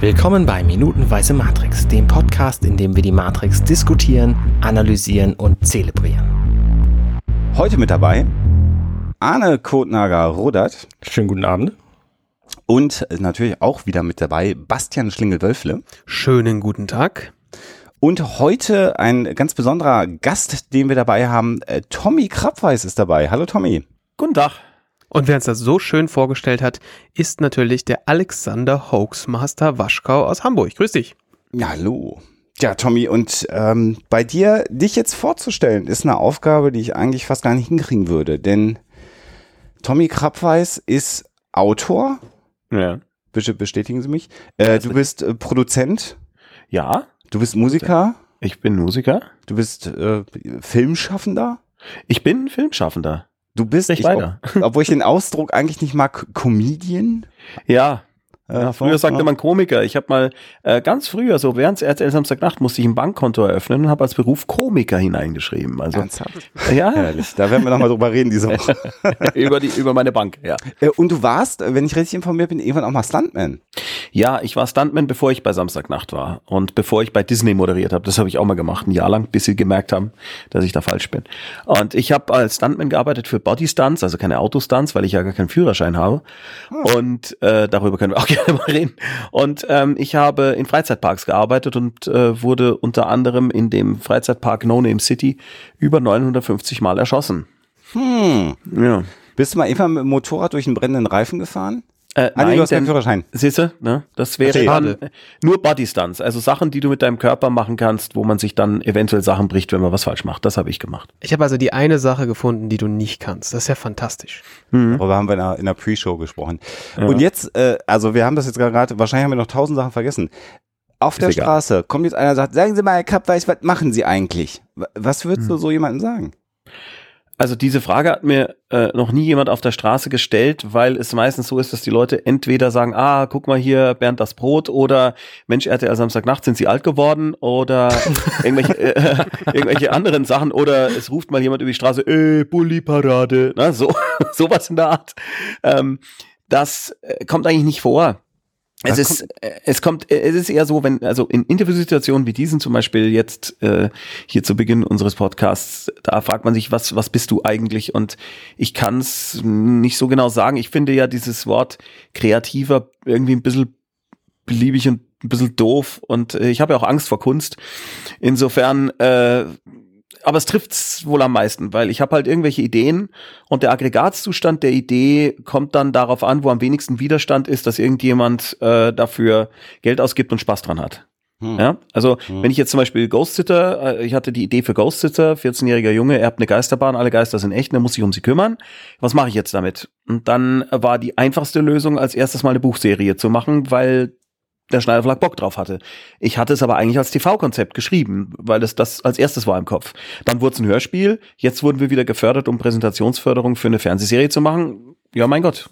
Willkommen bei Minutenweise Matrix, dem Podcast, in dem wir die Matrix diskutieren, analysieren und zelebrieren. Heute mit dabei Arne Kotnager-Rodert. Schönen guten Abend. Und natürlich auch wieder mit dabei Bastian Schlingel-Wölfle. Schönen guten Tag. Und heute ein ganz besonderer Gast, den wir dabei haben. Äh, Tommy Krabweis ist dabei. Hallo Tommy. Guten Tag. Und wer uns das so schön vorgestellt hat, ist natürlich der Alexander Hoaxmaster Waschkau aus Hamburg. Grüß dich. Ja, hallo. Ja, Tommy, und ähm, bei dir, dich jetzt vorzustellen, ist eine Aufgabe, die ich eigentlich fast gar nicht hinkriegen würde. Denn Tommy Krabweis ist Autor. Ja. Bitte bestätigen Sie mich. Äh, du bist äh, Produzent. Ja. Du bist Musiker. Ich bin Musiker. Du bist äh, Filmschaffender. Ich bin Filmschaffender. Du bist, ich, weiter. Ob, obwohl ich den Ausdruck eigentlich nicht mag, Comedian. Ja, ja, früher sagte man Komiker. Ich habe mal äh, ganz früher, so während RTL Samstagnacht, musste ich ein Bankkonto eröffnen und habe als Beruf Komiker hineingeschrieben. Also, Ernsthaft? Ja. Herrlich. Da werden wir nochmal drüber reden diese Woche. über, die, über meine Bank, ja. Äh, und du warst, wenn ich richtig informiert bin, irgendwann auch mal Stuntman. Ja, ich war Stuntman, bevor ich bei Samstagnacht war und bevor ich bei Disney moderiert habe. Das habe ich auch mal gemacht, ein Jahr lang, bis sie gemerkt haben, dass ich da falsch bin. Und ich habe als Stuntman gearbeitet für Body Stunts, also keine Autostunts, weil ich ja gar keinen Führerschein habe. Oh. Und äh, darüber können wir auch gerne reden. Und ähm, ich habe in Freizeitparks gearbeitet und äh, wurde unter anderem in dem Freizeitpark No Name City über 950 Mal erschossen. Hm. Ja. Bist du mal irgendwann mit dem Motorrad durch einen brennenden Reifen gefahren? Äh, ah, nein, du hast keinen Führerschein. Siehste, ne? Das wäre dann nur Body Stunts, also Sachen, die du mit deinem Körper machen kannst, wo man sich dann eventuell Sachen bricht, wenn man was falsch macht. Das habe ich gemacht. Ich habe also die eine Sache gefunden, die du nicht kannst. Das ist ja fantastisch. Mhm. Darüber haben wir in der, in der Pre-Show gesprochen. Ja. Und jetzt, äh, also wir haben das jetzt gerade, wahrscheinlich haben wir noch tausend Sachen vergessen. Auf ist der egal. Straße kommt jetzt einer und sagt, sagen Sie mal, Herr Kappweis, was machen Sie eigentlich? Was würdest mhm. du so jemandem sagen? Also diese Frage hat mir äh, noch nie jemand auf der Straße gestellt, weil es meistens so ist, dass die Leute entweder sagen, ah, guck mal hier, Bernd das Brot oder Mensch, RTL Samstagnacht, sind sie alt geworden oder irgendwelche, äh, irgendwelche anderen Sachen oder es ruft mal jemand über die Straße, äh, Bulli-Parade, ne, so, sowas in der Art. Ähm, das äh, kommt eigentlich nicht vor. Es ist, äh, es kommt, äh, es ist eher so, wenn, also in Interviewsituationen wie diesen zum Beispiel jetzt äh, hier zu Beginn unseres Podcasts, da fragt man sich, was, was bist du eigentlich? Und ich kann es nicht so genau sagen. Ich finde ja dieses Wort kreativer irgendwie ein bisschen beliebig und ein bisschen doof und äh, ich habe ja auch Angst vor Kunst. Insofern äh, aber es trifft's wohl am meisten, weil ich habe halt irgendwelche Ideen und der Aggregatzustand der Idee kommt dann darauf an, wo am wenigsten Widerstand ist, dass irgendjemand äh, dafür Geld ausgibt und Spaß dran hat. Hm. Ja, also hm. wenn ich jetzt zum Beispiel Ghost Sitter, äh, ich hatte die Idee für Ghost Sitter, 14-jähriger Junge, er hat eine Geisterbahn, alle Geister sind echt, er muss sich um sie kümmern. Was mache ich jetzt damit? Und dann war die einfachste Lösung, als erstes mal eine Buchserie zu machen, weil der Schneider Verlag Bock drauf hatte. Ich hatte es aber eigentlich als TV-Konzept geschrieben, weil es das als erstes war im Kopf. Dann wurde es ein Hörspiel, jetzt wurden wir wieder gefördert, um Präsentationsförderung für eine Fernsehserie zu machen. Ja, mein Gott.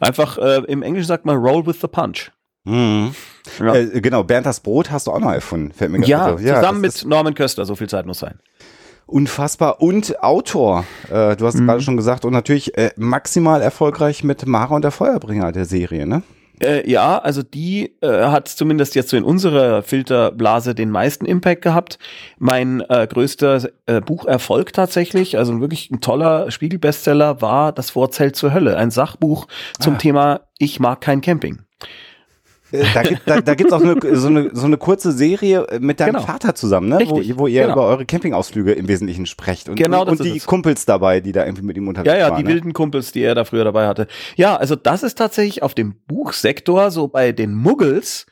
Einfach, äh, im Englischen sagt man roll with the punch. Mhm. Ja. Äh, genau, Bernd das Brot hast du auch noch erfunden. Fällt mir ja, ja, zusammen mit Norman Köster, so viel Zeit muss sein. Unfassbar. Und Autor, äh, du hast mhm. gerade schon gesagt, und natürlich äh, maximal erfolgreich mit Mara und der Feuerbringer der Serie, ne? Äh, ja, also die äh, hat zumindest jetzt so in unserer Filterblase den meisten Impact gehabt. Mein äh, größter äh, Bucherfolg tatsächlich, also wirklich ein toller Spiegelbestseller, war Das Vorzelt zur Hölle, ein Sachbuch zum ah. Thema Ich mag kein Camping. Da gibt da, da gibt's auch eine, so, eine, so eine kurze Serie mit deinem genau. Vater zusammen, ne? Wo, wo ihr genau. über eure Campingausflüge im Wesentlichen sprecht. Und, genau, und, und die Kumpels dabei, die da irgendwie mit ihm unterwegs waren. Ja, ja, waren, die ne? wilden Kumpels, die er da früher dabei hatte. Ja, also das ist tatsächlich auf dem Buchsektor, so bei den Muggels,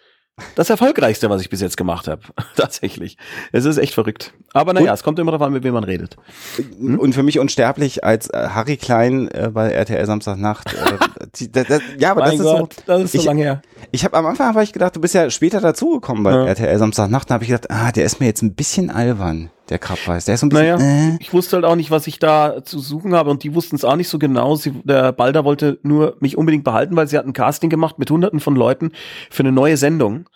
das erfolgreichste, was ich bis jetzt gemacht habe. Tatsächlich. Es ist echt verrückt. Aber naja, es kommt immer darauf an, mit wem man redet. Hm? Und für mich unsterblich als äh, Harry Klein äh, bei RTL Samstagnacht. Äh, die, da, da, ja, aber mein das Gott, ist so. Das ist so ich, lange her. Ich habe am Anfang habe ich gedacht, du bist ja später dazugekommen bei ja. RTL Samstagnacht. Da habe ich gedacht, ah, der ist mir jetzt ein bisschen albern der Krabbeis. Der ist so ein bisschen. Naja, äh. ich wusste halt auch nicht, was ich da zu suchen habe und die wussten es auch nicht so genau. Sie, der Balder wollte nur mich unbedingt behalten, weil sie hatten ein Casting gemacht mit hunderten von Leuten für eine neue Sendung.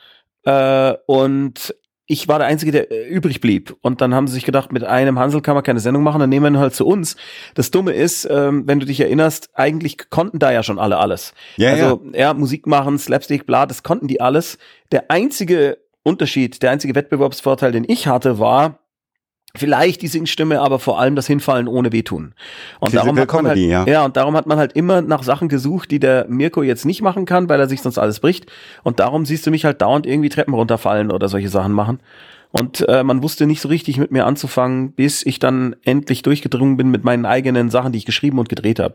Äh, und ich war der Einzige, der äh, übrig blieb. Und dann haben sie sich gedacht, mit einem Hansel kann man keine Sendung machen, dann nehmen wir ihn halt zu uns. Das Dumme ist, ähm, wenn du dich erinnerst, eigentlich konnten da ja schon alle alles. Ja, also ja, Musik machen, Slapstick, bla, das konnten die alles. Der einzige Unterschied, der einzige Wettbewerbsvorteil, den ich hatte, war, Vielleicht die Singstimme, aber vor allem das Hinfallen ohne Wehtun. Und darum hat man halt, ja. ja, und darum hat man halt immer nach Sachen gesucht, die der Mirko jetzt nicht machen kann, weil er sich sonst alles bricht. Und darum siehst du mich halt dauernd irgendwie Treppen runterfallen oder solche Sachen machen. Und äh, man wusste nicht so richtig mit mir anzufangen, bis ich dann endlich durchgedrungen bin mit meinen eigenen Sachen, die ich geschrieben und gedreht habe.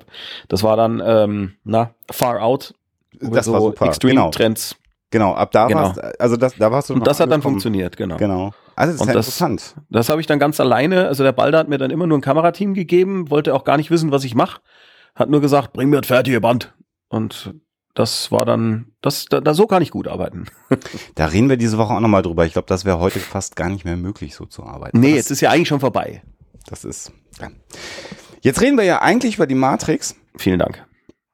Das war dann, ähm, na, Far Out. Das so war super. Extreme genau. Trends. Genau, ab da genau. warst also das, da warst du. Und das hat dann funktioniert, genau. Genau. Also das ist ja das, interessant. Das habe ich dann ganz alleine, also der Balder hat mir dann immer nur ein Kamerateam gegeben, wollte auch gar nicht wissen, was ich mache. Hat nur gesagt, bring mir das fertige Band. Und das war dann, das, da, da so kann ich gut arbeiten. Da reden wir diese Woche auch nochmal drüber. Ich glaube, das wäre heute fast gar nicht mehr möglich, so zu arbeiten. Nee, es ist ja eigentlich schon vorbei. Das ist. Ja. Jetzt reden wir ja eigentlich über die Matrix. Vielen Dank.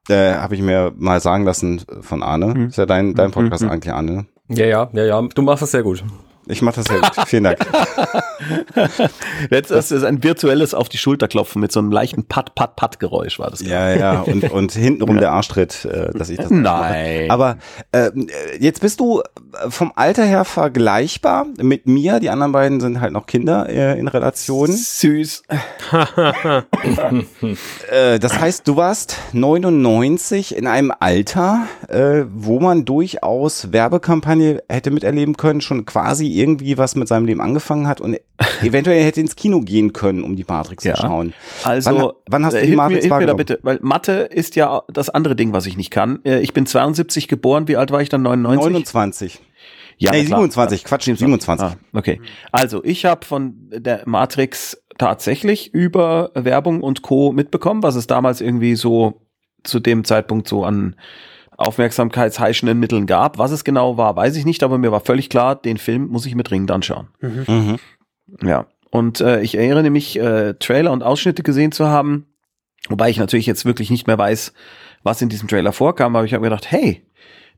Äh, Habe ich mir mal sagen lassen von Arne. Hm. Ist ja dein, dein Podcast hm. eigentlich, Arne. Ja, ja, ja, ja. Du machst das sehr gut. Ich mache das sehr gut. Vielen Dank. Jetzt ist es ein virtuelles auf die Schulter klopfen mit so einem leichten Pat Pat Pat Geräusch war das. Ja, ja und und hintenrum ja. der Arschtritt, äh, dass ich das Nein. Mache. Aber äh, jetzt bist du vom Alter her vergleichbar mit mir. Die anderen beiden sind halt noch Kinder äh, in Relation. Süß. äh, das heißt, du warst 99 in einem Alter, äh, wo man durchaus Werbekampagne hätte miterleben können, schon quasi irgendwie was mit seinem Leben angefangen hat und eventuell hätte ins Kino gehen können, um die Matrix ja. zu schauen. Also, wann, wann hast du die Matrix mir, hilf mir da bitte, weil Mathe ist ja das andere Ding, was ich nicht kann. Äh, ich bin 72 geboren, wie alt war ich dann? 99? 29. Ja, nee, 27, Quatsch, 27. Ah, okay. Also, ich habe von der Matrix tatsächlich über Werbung und Co. mitbekommen, was es damals irgendwie so zu dem Zeitpunkt so an aufmerksamkeitsheischenden Mitteln gab. Was es genau war, weiß ich nicht, aber mir war völlig klar, den Film muss ich mit dringend anschauen. Mhm. Mhm. Ja. Und äh, ich erinnere mich, äh, Trailer und Ausschnitte gesehen zu haben, wobei ich natürlich jetzt wirklich nicht mehr weiß, was in diesem Trailer vorkam, aber ich habe mir gedacht, hey,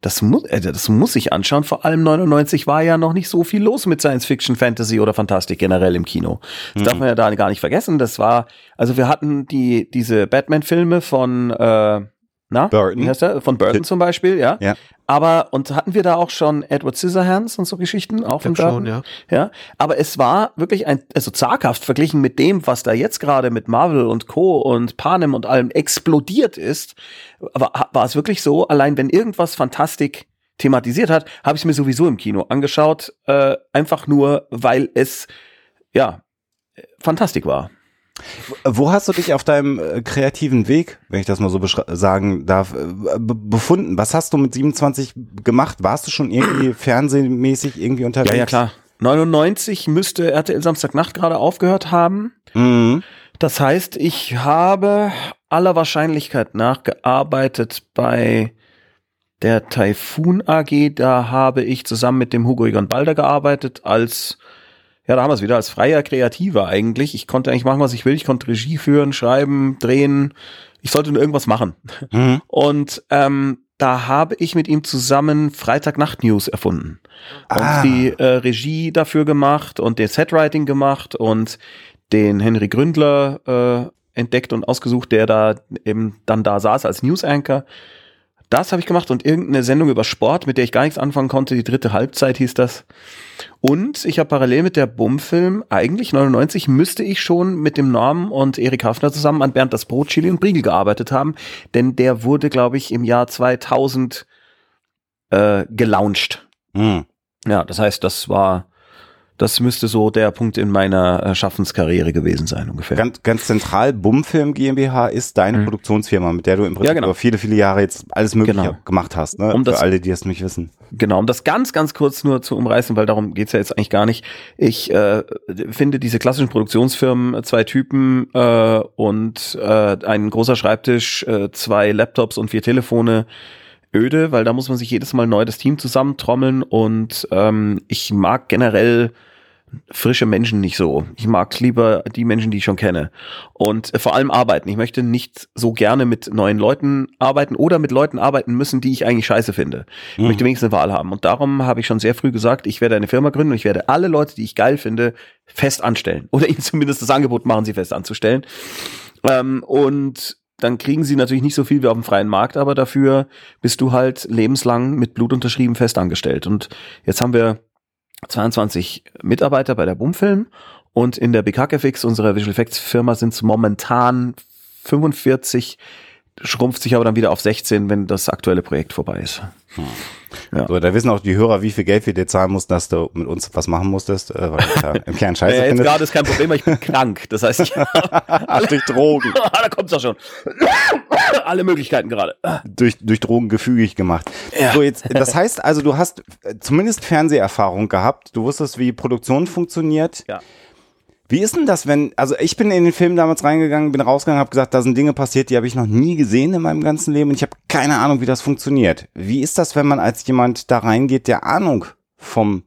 das muss, äh, das muss ich anschauen. Vor allem 99 war ja noch nicht so viel los mit Science Fiction, Fantasy oder Fantastik generell im Kino. Das mhm. darf man ja da gar nicht vergessen. Das war, also wir hatten die, diese Batman-Filme von, äh, na? Burton. Heißt der? Von Burton zum Beispiel, ja. Ja. Aber, und hatten wir da auch schon Edward Scissorhands und so Geschichten? Auch von Burton? Schon, ja. ja. Aber es war wirklich ein, also zaghaft verglichen mit dem, was da jetzt gerade mit Marvel und Co. und Panem und allem explodiert ist, war, war es wirklich so, allein wenn irgendwas Fantastik thematisiert hat, habe ich es mir sowieso im Kino angeschaut, äh, einfach nur, weil es, ja, Fantastik war. Wo hast du dich auf deinem äh, kreativen Weg, wenn ich das mal so sagen darf, äh, befunden? Was hast du mit 27 gemacht? Warst du schon irgendwie fernsehmäßig irgendwie unterwegs? Ja, ja, klar. 99 müsste RTL Samstagnacht gerade aufgehört haben. Mhm. Das heißt, ich habe aller Wahrscheinlichkeit nachgearbeitet bei der Typhoon AG. Da habe ich zusammen mit dem Hugo Egon Balder gearbeitet als ja, da haben wir es wieder als freier Kreativer eigentlich. Ich konnte eigentlich machen, was ich will. Ich konnte Regie führen, schreiben, drehen. Ich sollte nur irgendwas machen. Mhm. Und ähm, da habe ich mit ihm zusammen Freitagnacht News erfunden. Ah. Und die äh, Regie dafür gemacht und den Setwriting gemacht und den Henry Gründler äh, entdeckt und ausgesucht, der da eben dann da saß als News Anchor. Das habe ich gemacht und irgendeine Sendung über Sport, mit der ich gar nichts anfangen konnte. Die dritte Halbzeit hieß das. Und ich habe parallel mit der Bum-Film, eigentlich 99, müsste ich schon mit dem Norm und Erik Hafner zusammen an Bernd das Brot, Chili und Briegel gearbeitet haben. Denn der wurde, glaube ich, im Jahr 2000 äh, gelauncht. Mhm. Ja, das heißt, das war das müsste so der Punkt in meiner äh, Schaffenskarriere gewesen sein, ungefähr. Ganz, ganz zentral, Bumfilm GmbH ist deine mhm. Produktionsfirma, mit der du im Prinzip ja, genau. über viele, viele Jahre jetzt alles Mögliche genau. gemacht hast, ne? Um Für das, alle, die es nicht wissen. Genau, um das ganz, ganz kurz nur zu umreißen, weil darum geht's ja jetzt eigentlich gar nicht. Ich äh, finde diese klassischen Produktionsfirmen, zwei Typen äh, und äh, ein großer Schreibtisch, äh, zwei Laptops und vier Telefone, öde, weil da muss man sich jedes Mal neu das Team zusammentrommeln und ähm, ich mag generell frische Menschen nicht so. Ich mag lieber die Menschen, die ich schon kenne. Und äh, vor allem arbeiten. Ich möchte nicht so gerne mit neuen Leuten arbeiten oder mit Leuten arbeiten müssen, die ich eigentlich scheiße finde. Ich Mhm. möchte wenigstens eine Wahl haben. Und darum habe ich schon sehr früh gesagt, ich werde eine Firma gründen und ich werde alle Leute, die ich geil finde, fest anstellen. Oder ihnen zumindest das Angebot machen, sie fest anzustellen. Ähm, und dann kriegen sie natürlich nicht so viel wie auf dem freien Markt, aber dafür bist du halt lebenslang mit Blut unterschrieben fest angestellt. Und jetzt haben wir 22 Mitarbeiter bei der Bumfilm und in der BKFX, unserer Visual Effects Firma, sind es momentan 45, schrumpft sich aber dann wieder auf 16, wenn das aktuelle Projekt vorbei ist. Ja. So, da wissen auch die Hörer, wie viel Geld wir dir zahlen mussten, dass du mit uns was machen musstest, äh, weil du ja im Kern scheiße Äh, jetzt findest. gerade ist kein Problem, weil ich bin krank. Das heißt, ich, Ach, durch Drogen. da kommt's doch schon. Alle Möglichkeiten gerade. durch, durch Drogen gefügig gemacht. Ja. So jetzt, das heißt also, du hast äh, zumindest Fernseherfahrung gehabt. Du wusstest, wie Produktion funktioniert. Ja. Wie ist denn das, wenn, also ich bin in den Film damals reingegangen, bin rausgegangen, habe gesagt, da sind Dinge passiert, die habe ich noch nie gesehen in meinem ganzen Leben und ich habe keine Ahnung, wie das funktioniert. Wie ist das, wenn man als jemand da reingeht, der Ahnung vom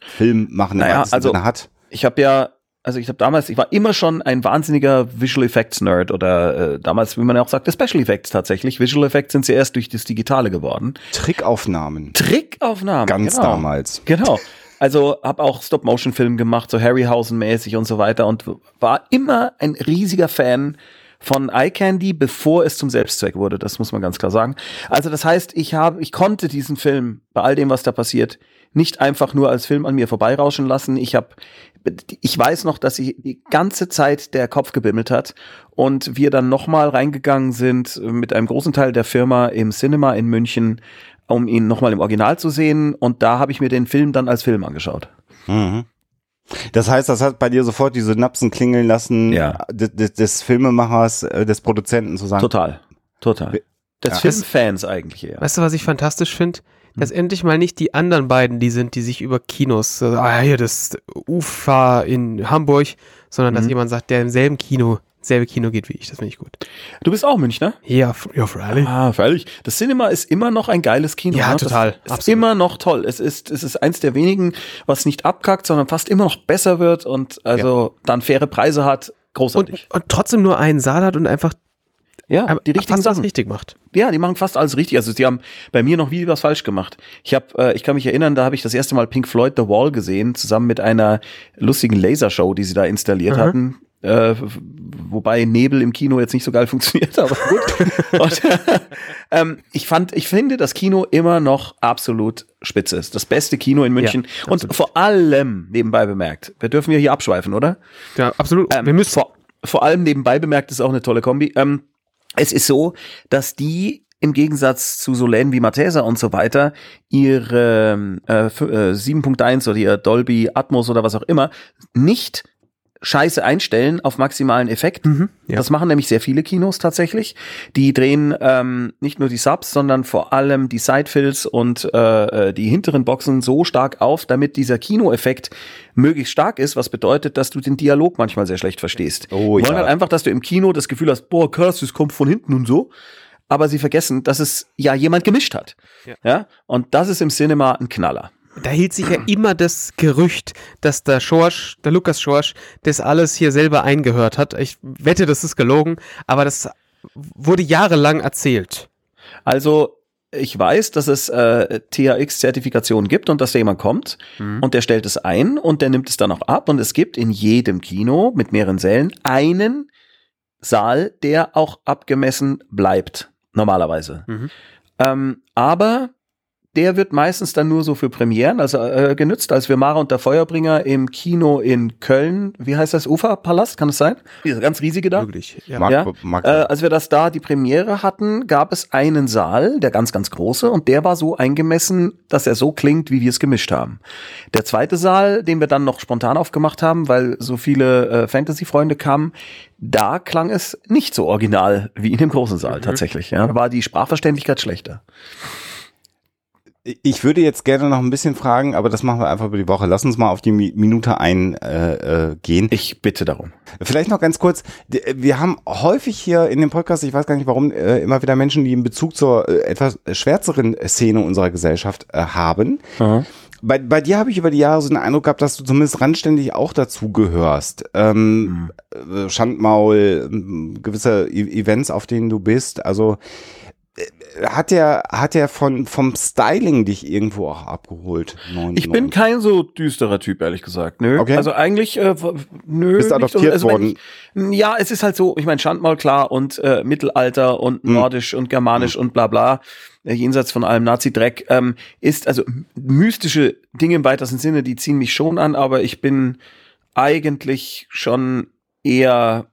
Film machen Naja, also- hat? Ich habe ja, also ich habe damals, ich war immer schon ein wahnsinniger Visual Effects Nerd oder äh, damals, wie man ja auch sagte, Special Effects tatsächlich. Visual Effects sind sie erst durch das Digitale geworden. Trickaufnahmen. Trickaufnahmen. Ganz genau. damals. Genau. Also habe auch Stop-Motion-Film gemacht, so Harryhausen-mäßig und so weiter und war immer ein riesiger Fan von Eye Candy, bevor es zum Selbstzweck wurde. Das muss man ganz klar sagen. Also das heißt, ich habe, ich konnte diesen Film bei all dem, was da passiert, nicht einfach nur als Film an mir vorbeirauschen lassen. Ich habe, ich weiß noch, dass ich die ganze Zeit der Kopf gebimmelt hat und wir dann nochmal reingegangen sind mit einem großen Teil der Firma im Cinema in München, um ihn nochmal im Original zu sehen. Und da habe ich mir den Film dann als Film angeschaut. Mhm. Das heißt, das hat bei dir sofort die Synapsen klingeln lassen Ja. des, des, des Filmemachers, äh, des Produzenten zu sagen. Total. Total. Des Ja. Filmfans eigentlich eher. Weißt du, was ich fantastisch finde? Hm. Dass endlich mal nicht die anderen beiden, die sind, die sich über Kinos, äh, ah, hier das UFA in Hamburg, sondern dass Mhm. jemand sagt, der im selben Kino, selbe Kino geht wie ich. Das finde ich gut. Du bist auch Münchner? Ja, ja, freilich. Ah, freilich. Das Cinema ist immer noch ein geiles Kino. Ja, ne? total. Das ist Absolut. immer noch toll. Es ist, es ist eins der wenigen, was nicht abkackt, sondern fast immer noch besser wird und also dann faire Preise hat. Und, Großartig. und trotzdem nur einen Saal hat und einfach ja, aber die richtigen fast Sachen. richtig macht. Ja, die machen fast alles richtig. Also die haben bei mir noch nie was falsch gemacht. Ich habe, äh, ich kann mich erinnern, da habe ich das erste Mal Pink Floyd The Wall gesehen, zusammen mit einer lustigen Lasershow, die sie da installiert Mhm. hatten. Äh, wobei Nebel im Kino jetzt nicht so geil funktioniert, aber gut. Und, ähm, ich fand, ich finde, das Kino immer noch absolut spitze ist. Das beste Kino in München. Ja, Und vor allem, nebenbei bemerkt, wir dürfen ja hier abschweifen, oder? Ja, absolut. Ähm, Wir müssen. vor, vor allem nebenbei bemerkt ist auch eine tolle Kombi. Ähm, es ist so, dass die im Gegensatz zu so Läden wie Matesa und so weiter ihre äh, f- äh, 7.1 oder ihr Dolby Atmos oder was auch immer nicht scheiße einstellen auf maximalen Effekt. Mhm, ja. Das machen nämlich sehr viele Kinos tatsächlich. Die drehen ähm, nicht nur die Subs, sondern vor allem die Sidefills und äh, äh, die hinteren Boxen so stark auf, damit dieser Kinoeffekt möglichst stark ist, was bedeutet, dass du den Dialog manchmal sehr schlecht verstehst. Oh, Die wollen ja. halt einfach, dass du im Kino das Gefühl hast, boah, krass, das kommt von hinten und so. Aber sie vergessen, dass es ja jemand gemischt hat. Ja. ja? Und das ist im Cinema ein Knaller. Da hielt sich ja immer das Gerücht, dass der Schorsch, der Lukas Schorsch, das alles hier selber eingehört hat. Ich wette, das ist gelogen, aber das wurde jahrelang erzählt. Also ich weiß, dass es äh, THX-Zertifikationen gibt und dass da jemand kommt und der stellt es ein und der nimmt es dann auch ab und es gibt in jedem Kino mit mehreren Sälen einen Saal, der auch abgemessen bleibt, normalerweise. Mhm. Ähm, aber der wird meistens dann nur so für Premieren, also äh, genützt, als wir Mara und der Feuerbringer im Kino in Köln, wie heißt das, Uferpalast, kann es sein? Dieser ganz riesige da. Möglich. Ja. Mag, Ja, mag, Äh, als wir das da die Premiere hatten, gab es einen Saal, der ganz, ganz große, und der war so eingemessen, dass er so klingt, wie wir es gemischt haben. Der zweite Saal, den wir dann noch spontan aufgemacht haben, weil so viele äh, Fantasy-Freunde kamen, da klang es nicht so original wie in dem großen Saal tatsächlich. Ja, da war die Sprachverständlichkeit schlechter. Ich würde jetzt gerne noch ein bisschen fragen, aber das machen wir einfach über die Woche. Lass uns mal auf die Mi Minute eingehen. Äh, gehen. Ich bitte darum. Vielleicht noch ganz kurz. D- Wir haben häufig hier in dem Podcast, ich weiß gar nicht warum, äh, immer wieder Menschen, die einen Bezug zur äh, etwas schwärzeren Szene unserer Gesellschaft äh, haben. bei, bei dir habe ich über die Jahre so den Eindruck gehabt, dass du zumindest randständig auch dazu gehörst. Ähm, mhm. Schandmaul, gewisse e Events, auf denen du bist. Also hat er hat er von vom Styling dich irgendwo auch abgeholt? 99. Ich bin kein so düsterer Typ ehrlich gesagt. Nö. Okay. Also eigentlich äh, nö. Bist adoptiert also, worden? Ich, ja, es ist halt so. Ich meine Schandmaul klar und äh, Mittelalter und hm. Nordisch und Germanisch hm. und bla bla. Äh, jenseits von allem Nazi-Dreck ähm, ist also mystische Dinge im weitesten Sinne, die ziehen mich schon an, aber ich bin eigentlich schon eher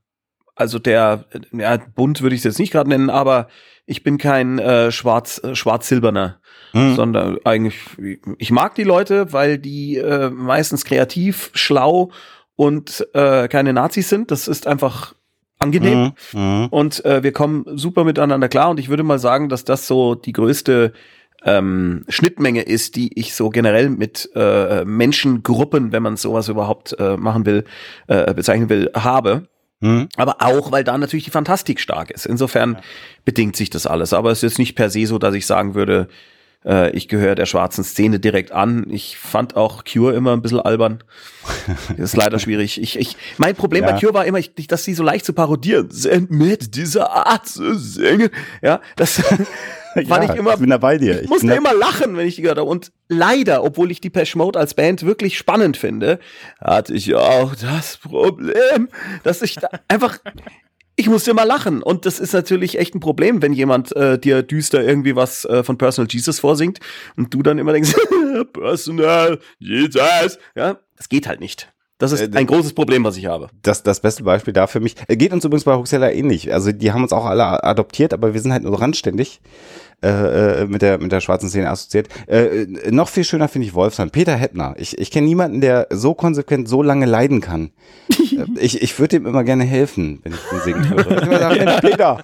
also der ja bunt würde ich es jetzt nicht gerade nennen, aber ich bin kein äh, schwarz äh, schwarz-silberner, hm. sondern eigentlich ich mag die Leute, weil die äh, meistens kreativ, schlau und äh, keine Nazis sind. Das ist einfach angenehm mhm. Mhm. und äh, wir kommen super miteinander klar und ich würde mal sagen, dass das so die größte ähm, Schnittmenge ist, die ich so generell mit äh, Menschengruppen, wenn man sowas überhaupt äh, machen will, äh, bezeichnen will, habe. Mhm. Aber auch, weil da natürlich die Fantastik stark ist. Insofern ja. bedingt sich das alles. Aber es ist nicht per se so, dass ich sagen würde, äh, ich gehöre der schwarzen Szene direkt an. Ich fand auch Cure immer ein bisschen albern. das ist leider schwierig. Ich, ich, mein Problem ja. bei Cure war immer, ich, dass sie so leicht zu parodieren sind mit dieser Art zu singen. Ja, das ja, ich immer. Ich bin da bei dir. Ich, ich musste immer lachen, wenn ich die gehört habe. Und leider, obwohl ich die Pesh Mode als Band wirklich spannend finde, hatte ich auch das Problem, dass ich da einfach ich musste immer lachen. Und das ist natürlich echt ein Problem, wenn jemand äh, dir düster irgendwie was äh, von Personal Jesus vorsingt und du dann immer denkst, Personal Jesus. Ja, das geht halt nicht. Das ist äh, ein großes Problem, was ich habe. Das, das beste Beispiel da für mich. Geht uns übrigens bei Huxella ähnlich. Also die haben uns auch alle adoptiert, aber wir sind halt nur randständig äh, äh, mit der mit der schwarzen Szene assoziiert. Äh, äh, noch viel schöner finde ich Wolfsheim. Peter Hettner. Ich, ich kenne niemanden, der so konsequent so lange leiden kann. Äh, ich ich würde ihm immer gerne helfen, wenn ich den singen würde. Ich sagen, Mensch, Peter,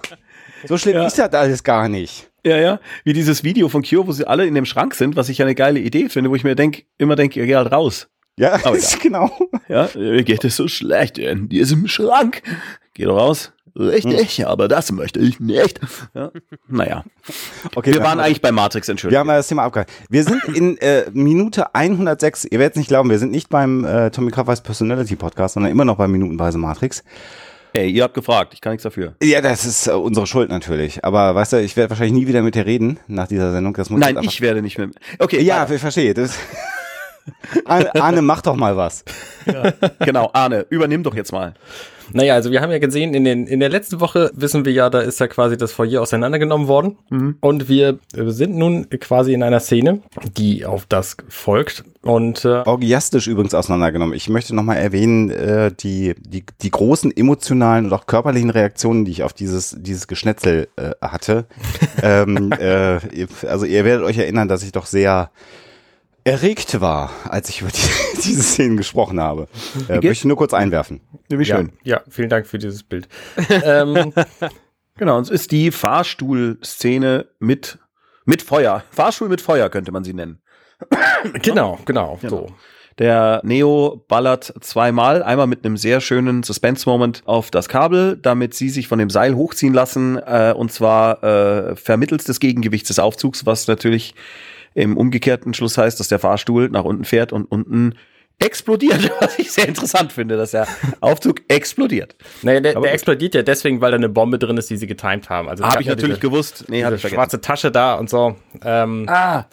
so schlimm ja. ist das alles gar nicht. Ja, ja. Wie dieses Video von Cure, wo sie alle in dem Schrank sind, was ich eine geile Idee finde, wo ich mir denk, immer denke, ihr geht halt raus. Ja, Aber ja. genau. Ja, mir geht es so schlecht in diesem Schrank. Geh doch raus. Richtig, hm. aber das möchte ich nicht. Ja. Naja. Okay, wir waren eigentlich bei Matrix, entschuldigung. Wir haben das Thema abgehakt. Wir sind in äh, Minute 106. Ihr werdet es nicht glauben, wir sind nicht beim äh, Tommy Kraftweiß Personality Podcast, sondern immer noch bei Minutenweise Matrix. Ey, ihr habt gefragt, ich kann nichts dafür. Ja, das ist äh, unsere Schuld natürlich. Aber weißt du, ich werde wahrscheinlich nie wieder mit dir reden nach dieser Sendung. Das muss Nein, ich werde nicht mehr. Okay. Ja, ich verstehe. Das Arne, Arne, mach doch mal was. Ja. Genau, Arne, übernimm doch jetzt mal. Naja, also wir haben ja gesehen, in, den, in der letzten Woche wissen wir ja, da ist ja quasi das Foyer auseinandergenommen worden. Mhm. Und wir sind nun quasi in einer Szene, die auf das folgt. Und äh, orgiastisch übrigens auseinandergenommen. Ich möchte nochmal erwähnen, äh, die, die, die großen emotionalen und auch körperlichen Reaktionen, die ich auf dieses, dieses Geschnetzel äh, hatte. ähm, äh, also ihr werdet euch erinnern, dass ich doch sehr erregt war, als ich über die, diese Szenen gesprochen habe. Äh, möchte ich nur kurz einwerfen. Wie schön. Ja, ja vielen Dank für dieses Bild. ähm, genau, es ist die Fahrstuhlszene mit, mit Feuer. Fahrstuhl mit Feuer könnte man sie nennen. genau, genau, genau. so. Der Neo ballert zweimal, einmal mit einem sehr schönen Suspense-Moment auf das Kabel, damit sie sich von dem Seil hochziehen lassen, äh, und zwar äh, vermittels des Gegengewichts des Aufzugs, was natürlich im umgekehrten Schluss heißt, dass der Fahrstuhl nach unten fährt und unten explodiert, was ich sehr interessant finde, dass der Aufzug explodiert. Naja, der, der explodiert ja deswegen, weil da eine Bombe drin ist, die sie getimed haben. Also habe ich ja natürlich diese, gewusst. Nee, hatte ich schwarze Tasche da und so. Ähm, ah.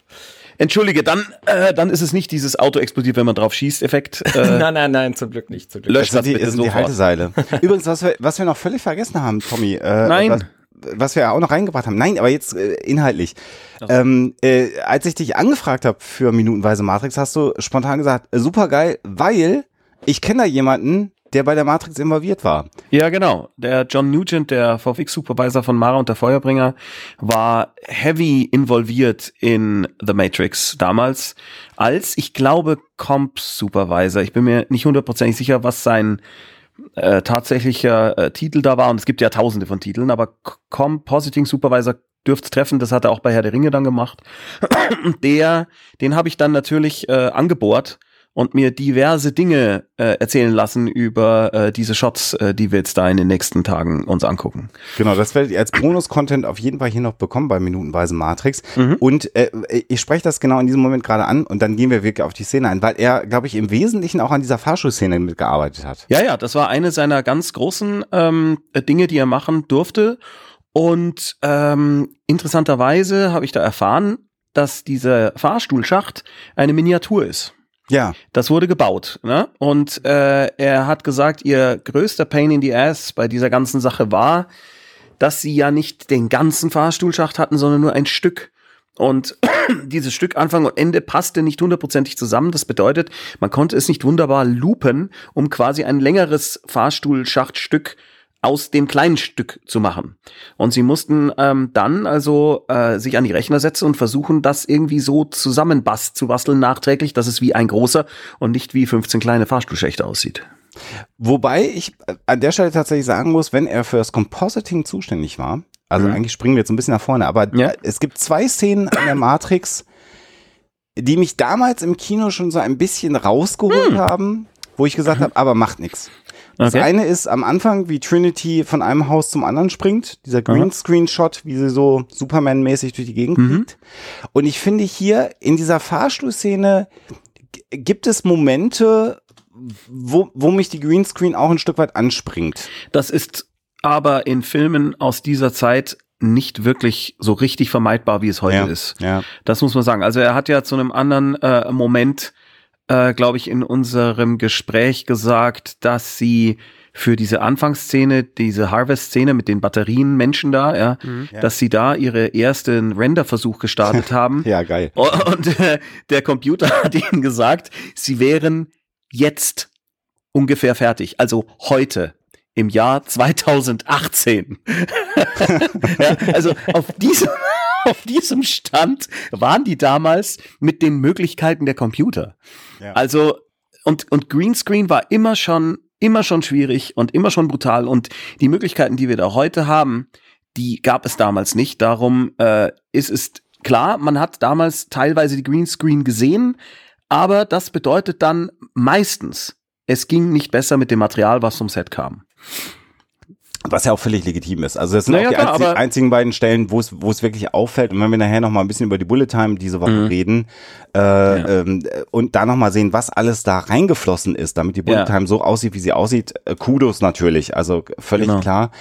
Entschuldige, dann, äh, dann ist es nicht dieses Auto explodiert, wenn man drauf schießt, Effekt. Äh, nein, nein, nein, zum Glück nicht. Zum Glück. Löscht das, das die, sind die Halteseile. Übrigens, was wir, was wir noch völlig vergessen haben, Tommy. Äh, nein. Was, was wir auch noch reingebracht haben. Nein, aber jetzt äh, inhaltlich. Ähm, äh, als ich dich angefragt habe für Minutenweise Matrix, hast du spontan gesagt, äh, super geil, weil ich kenne da jemanden, der bei der Matrix involviert war. Ja, genau. Der John Nugent, der VFX-Supervisor von Mara und der Feuerbringer, war heavy involviert in The Matrix damals als, ich glaube, Comp-Supervisor. Ich bin mir nicht hundertprozentig sicher, was sein äh, tatsächlicher äh, Titel da war. Und es gibt ja tausende von Titeln, aber Compositing Supervisor dürfte treffen, das hat er auch bei Herr der Ringe dann gemacht. der, den habe ich dann natürlich äh, angebohrt und mir diverse Dinge äh, erzählen lassen über äh, diese Shots, äh, die wir jetzt da in den nächsten Tagen uns angucken. Genau, das werdet ihr als Bonus-Content auf jeden Fall hier noch bekommen bei Minutenweise Matrix. Mhm. Und äh, ich spreche das genau in diesem Moment gerade an und dann gehen wir wirklich auf die Szene ein, weil er, glaube ich, im Wesentlichen auch an dieser Fahrschulszene mitgearbeitet hat. Ja, ja, das war eine seiner ganz großen ähm, Dinge, die er machen durfte. Und ähm, interessanterweise habe ich da erfahren, dass dieser Fahrstuhlschacht eine Miniatur ist. Ja. Das wurde gebaut. Ne? Und äh, er hat gesagt, ihr größter Pain in the Ass bei dieser ganzen Sache war, dass sie ja nicht den ganzen Fahrstuhlschacht hatten, sondern nur ein Stück. Und dieses Stück Anfang und Ende passte nicht hundertprozentig zusammen. Das bedeutet, man konnte es nicht wunderbar loopen, um quasi ein längeres Fahrstuhlschachtstück aus dem kleinen Stück zu machen. Und sie mussten ähm, dann also äh, sich an die Rechner setzen und versuchen, das irgendwie so zusammenbast zu basteln nachträglich, dass es wie ein großer und nicht wie 15 kleine Fahrstuhlschächte aussieht. Wobei ich äh, an der Stelle tatsächlich sagen muss, wenn er für das Compositing zuständig war, also mhm. eigentlich springen wir jetzt ein bisschen nach vorne, aber ja. es gibt zwei Szenen an der Matrix, die mich damals im Kino schon so ein bisschen rausgeholt mhm. haben, wo ich gesagt mhm. habe, aber macht nichts. Das okay. eine ist am Anfang, wie Trinity von einem Haus zum anderen springt, dieser Greenscreen-Shot, wie sie so Superman-mäßig durch die Gegend mhm. fliegt. Und ich finde hier in dieser Fahrstuhlszene gibt es Momente, wo, wo mich die Greenscreen auch ein Stück weit anspringt. Das ist aber in Filmen aus dieser Zeit nicht wirklich so richtig vermeidbar, wie es heute ja, ist. Ja. Das muss man sagen. Also er hat ja zu einem anderen äh, Moment äh, glaube ich, in unserem Gespräch gesagt, dass sie für diese Anfangsszene, diese Harvest-Szene mit den Batterien-Menschen da, ja, mhm. dass sie da ihre ersten Render-Versuch gestartet haben. ja, geil. Und äh, der Computer hat ihnen gesagt, sie wären jetzt ungefähr fertig, also heute im Jahr 2018. ja, also auf diesem, auf diesem Stand waren die damals mit den Möglichkeiten der Computer. Also, und, und Greenscreen war immer schon, immer schon schwierig und immer schon brutal. Und die Möglichkeiten, die wir da heute haben, die gab es damals nicht. Darum äh, ist es klar, man hat damals teilweise die Greenscreen gesehen, aber das bedeutet dann meistens, es ging nicht besser mit dem Material, was vom Set kam. Was ja auch völlig legitim ist. Also das sind naja, auch die klar, einzig, einzigen beiden Stellen, wo es wo es wirklich auffällt. Und wenn wir nachher noch mal ein bisschen über die Bullet Time diese Woche mhm. reden äh, ja. ähm, und da noch mal sehen, was alles da reingeflossen ist, damit die Bullet ja. Time so aussieht, wie sie aussieht, äh, Kudos natürlich, also völlig genau. klar.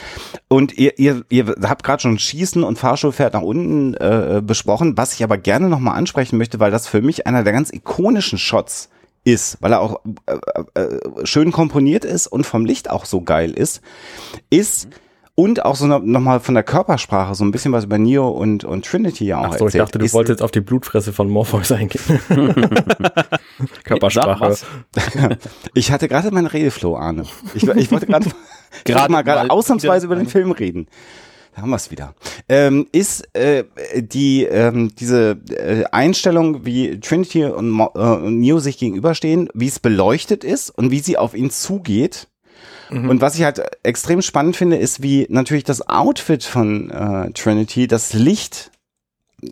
Und ihr, ihr, ihr habt gerade schon Schießen und Fahrschulpferd nach unten äh, besprochen, was ich aber gerne noch mal ansprechen möchte, weil das für mich einer der ganz ikonischen Shots ist, weil er auch äh, äh, schön komponiert ist und vom Licht auch so geil ist, ist und auch so nochmal von der Körpersprache so ein bisschen was über Neo und, und Trinity ja auch Ach so, erzählt. ich dachte, du ist, wolltest jetzt auf die Blutfresse von Morpheus eingehen. Körpersprache. ich hatte gerade meinen Redeflow, Arne. Ich, ich wollte gerade gerade mal gerade ausnahmsweise über den Film reden haben wir es wieder, ähm, ist äh, die ähm, diese äh, Einstellung, wie Trinity und, Mo äh, Neo sich gegenüberstehen, wie es beleuchtet ist und wie sie auf ihn zugeht. Mhm. Und was ich halt extrem spannend finde, ist, wie natürlich das Outfit von äh, Trinity, das Licht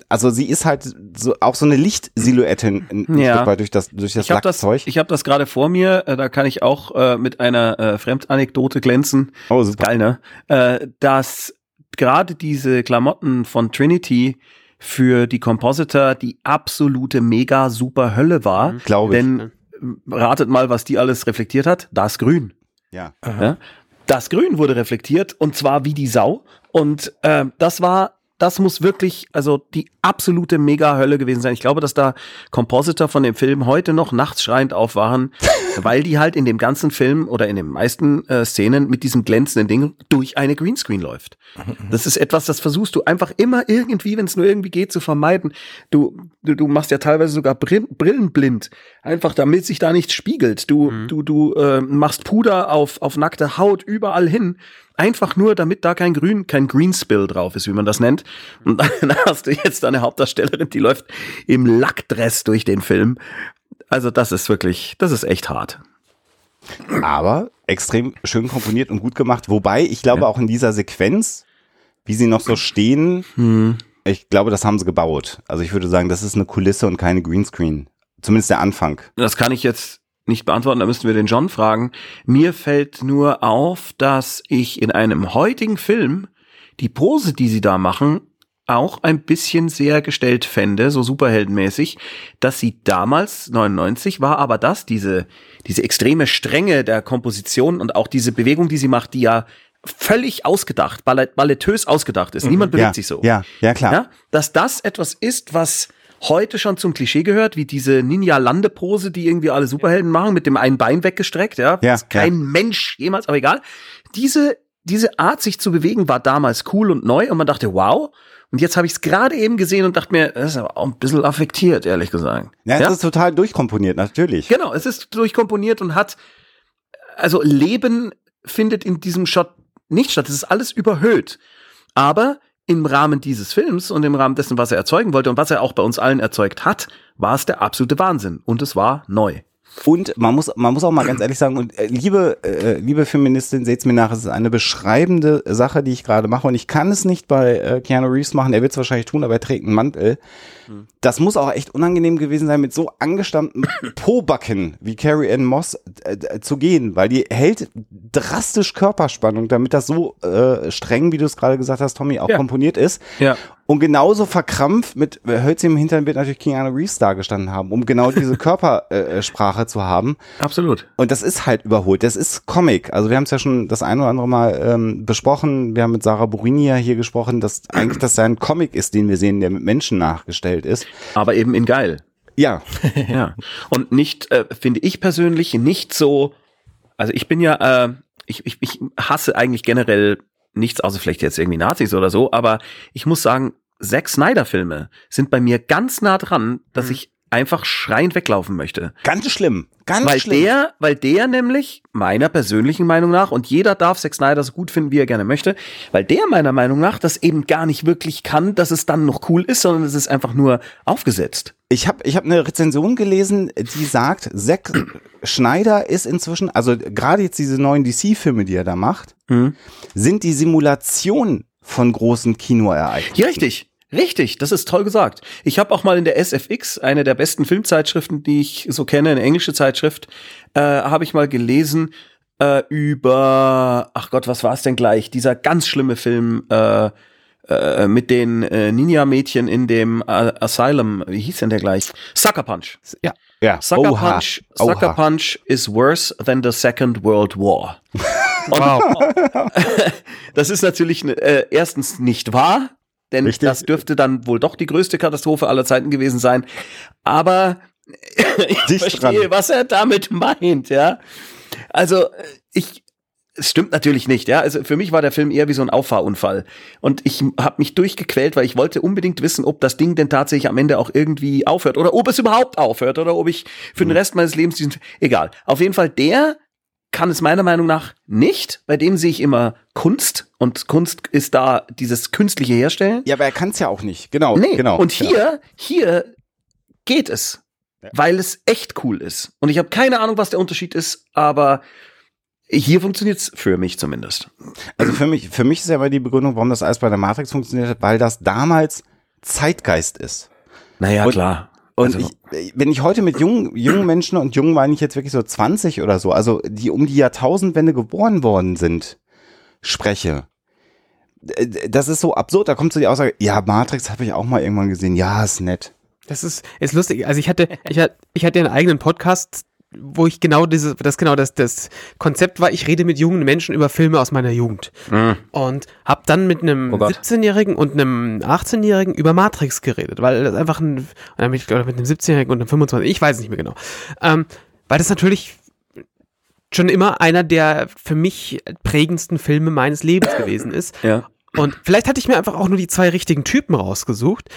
also sie ist halt so auch so eine Lichtsilhouette ein, ja. Stück weit durch das durch das ich hab Lackzeug. Das, ich habe das gerade vor mir, äh, da kann ich auch äh, mit einer äh, Fremdanekdote glänzen. Oh, super. Geil, ne? Äh, dass gerade diese Klamotten von Trinity für die Compositor die absolute mega super Hölle war. Mhm. Glaube ich. Denn ratet mal, was die alles reflektiert hat. Das Grün. Ja. ja. Das Grün wurde reflektiert und zwar wie die Sau. Und äh, das war das muss wirklich, also die absolute Mega-Hölle gewesen sein. Ich glaube, dass da Compositor von dem Film heute noch nachts schreiend aufwachen, weil die halt in dem ganzen Film oder in den meisten äh, Szenen mit diesem glänzenden Ding durch eine Greenscreen läuft. Das ist etwas, das versuchst du einfach immer irgendwie, wenn es nur irgendwie geht, zu vermeiden. Du, du, du machst ja teilweise sogar Brillen blind, einfach damit sich da nichts spiegelt. Du, mhm. du, du äh, machst Puder auf, auf nackte Haut überall hin Einfach nur, damit da kein Grün, kein Green Spill drauf ist, wie man das nennt. Und dann hast du jetzt eine Hauptdarstellerin, die läuft im Lackdress durch den Film. Also das ist wirklich, das ist echt hart. Aber extrem schön komponiert und gut gemacht. Wobei, ich glaube ja. auch in dieser Sequenz, wie sie noch so stehen, hm. ich glaube, das haben sie gebaut. Also ich würde sagen, das ist eine Kulisse und keine Greenscreen Zumindest der Anfang. Das kann ich jetzt nicht beantworten, da müssten wir den John fragen. Mir fällt nur auf, dass ich in einem heutigen Film die Pose, die sie da machen, auch ein bisschen sehr gestellt fände, so superheldenmäßig, dass sie damals 99 war, aber das diese diese extreme Strenge der Komposition und auch diese Bewegung, die sie macht, die ja völlig ausgedacht, ballettös ausgedacht ist. Mhm. Niemand bewegt ja, sich so. Ja, ja klar. Ja, dass das etwas ist, was heute schon zum Klischee gehört, wie diese Ninja-Landepose, die irgendwie alle Superhelden machen, mit dem einen Bein weggestreckt, ja. ja kein. Mensch jemals, aber egal. Diese, diese Art, sich zu bewegen, war damals cool und neu und man dachte, wow. Und jetzt habe ich es gerade eben gesehen und dachte mir, das ist aber auch ein bisschen affektiert, ehrlich gesagt. Ja, es ja? ist total durchkomponiert, natürlich. Genau, es ist durchkomponiert und hat, also Leben findet in diesem Shot nicht statt. Es ist alles überhöht. Aber im Rahmen dieses Films und im Rahmen dessen, was er erzeugen wollte und was er auch bei uns allen erzeugt hat, war es der absolute Wahnsinn. Und es war neu. Und man muss, man muss auch mal ganz ehrlich sagen, und äh, liebe, äh, liebe Feministin, seht's mir nach, es ist eine beschreibende Sache, die ich gerade mache. Und ich kann es nicht bei äh, Keanu Reeves machen, er wird es wahrscheinlich tun, aber er trägt einen Mantel. Das muss auch echt unangenehm gewesen sein, mit so angestammten Pobacken wie Carrie Ann Moss äh, äh, zu gehen, weil die hält drastisch Körperspannung, damit das so äh, streng, wie du es gerade gesagt hast, Tommy, auch ja. komponiert ist. Ja. Und genauso verkrampft mit Hölzchen im Hintern wird natürlich King Anna Reeves dargestanden haben, um genau diese Körpersprache äh, zu haben. Absolut. Und das ist halt überholt. Das ist Comic. Also wir haben es ja schon das ein oder andere Mal ähm, besprochen. Wir haben mit Sarah Burini ja hier gesprochen, dass eigentlich das ein Comic ist, den wir sehen, der mit Menschen nachgestellt ist. Aber eben in geil. Ja. ja. Und nicht, äh, finde ich persönlich, nicht so, also ich bin ja, äh, ich, ich, ich hasse eigentlich generell nichts, außer vielleicht jetzt irgendwie Nazis oder so, aber ich muss sagen, Zack Snyder-Filme sind bei mir ganz nah dran, dass mhm. ich einfach schreiend weglaufen möchte. Ganz schlimm. Ganz weil schlimm. Der, weil der nämlich, meiner persönlichen Meinung nach, und jeder darf Zack Snyder so gut finden, wie er gerne möchte, weil der meiner Meinung nach das eben gar nicht wirklich kann, dass es dann noch cool ist, sondern es ist einfach nur aufgesetzt. Ich habe ich hab eine Rezension gelesen, die sagt, Zack Schneider ist inzwischen, also gerade jetzt diese neuen DC-Filme, die er da macht, mhm. sind die Simulation von großen Kinoereignissen. Ja, richtig. Richtig, das ist toll gesagt. Ich habe auch mal in der SFX, eine der besten Filmzeitschriften, die ich so kenne, eine englische Zeitschrift, äh, habe ich mal gelesen äh, über, ach Gott, was war es denn gleich? Dieser ganz schlimme Film äh, äh, mit den äh, Ninja-Mädchen in dem äh, Asylum. Wie hieß denn der gleich? Sucker Punch. Ja. Ja. Sucker Oha. Punch. Sucker Oha. Punch is worse than the Second World War. wow. das ist natürlich äh, erstens nicht wahr denn Richtig. das dürfte dann wohl doch die größte Katastrophe aller Zeiten gewesen sein. Aber ich verstehe, dran. was er damit meint, ja. Also ich, es stimmt natürlich nicht, ja. Also für mich war der Film eher wie so ein Auffahrunfall. Und ich habe mich durchgequält, weil ich wollte unbedingt wissen, ob das Ding denn tatsächlich am Ende auch irgendwie aufhört oder ob es überhaupt aufhört oder ob ich für den mhm. Rest meines Lebens diesen. Egal. Auf jeden Fall der kann es meiner Meinung nach nicht. Bei dem sehe ich immer Kunst und Kunst ist da dieses künstliche Herstellen. Ja, aber er kann es ja auch nicht. Genau. Nee. genau. Und hier, genau. hier geht es, ja. weil es echt cool ist. Und ich habe keine Ahnung, was der Unterschied ist, aber hier funktioniert es für mich zumindest. Also für mich, für mich ist ja immer die Begründung, warum das alles bei der Matrix funktioniert hat, weil das damals Zeitgeist ist. Naja, und, klar. Und also. ich, wenn ich heute mit jungen, jungen Menschen und jungen meine ich jetzt wirklich so 20 oder so, also die um die Jahrtausendwende geboren worden sind, spreche, das ist so absurd. Da kommt so die Aussage, ja, Matrix habe ich auch mal irgendwann gesehen. Ja, ist nett. Das ist, ist lustig. Also ich hatte, ich hatte, ich hatte einen eigenen Podcast wo ich genau dieses, das genau das, das Konzept war, ich rede mit jungen Menschen über Filme aus meiner Jugend. Mhm. Und habe dann mit einem oh 17-Jährigen und einem 18-Jährigen über Matrix geredet, weil das einfach ein, oder mit, oder mit einem 17-Jährigen und einem 25, ich weiß es nicht mehr genau. Ähm, weil das natürlich schon immer einer der für mich prägendsten Filme meines Lebens gewesen ist. Ja. Und vielleicht hatte ich mir einfach auch nur die zwei richtigen Typen rausgesucht,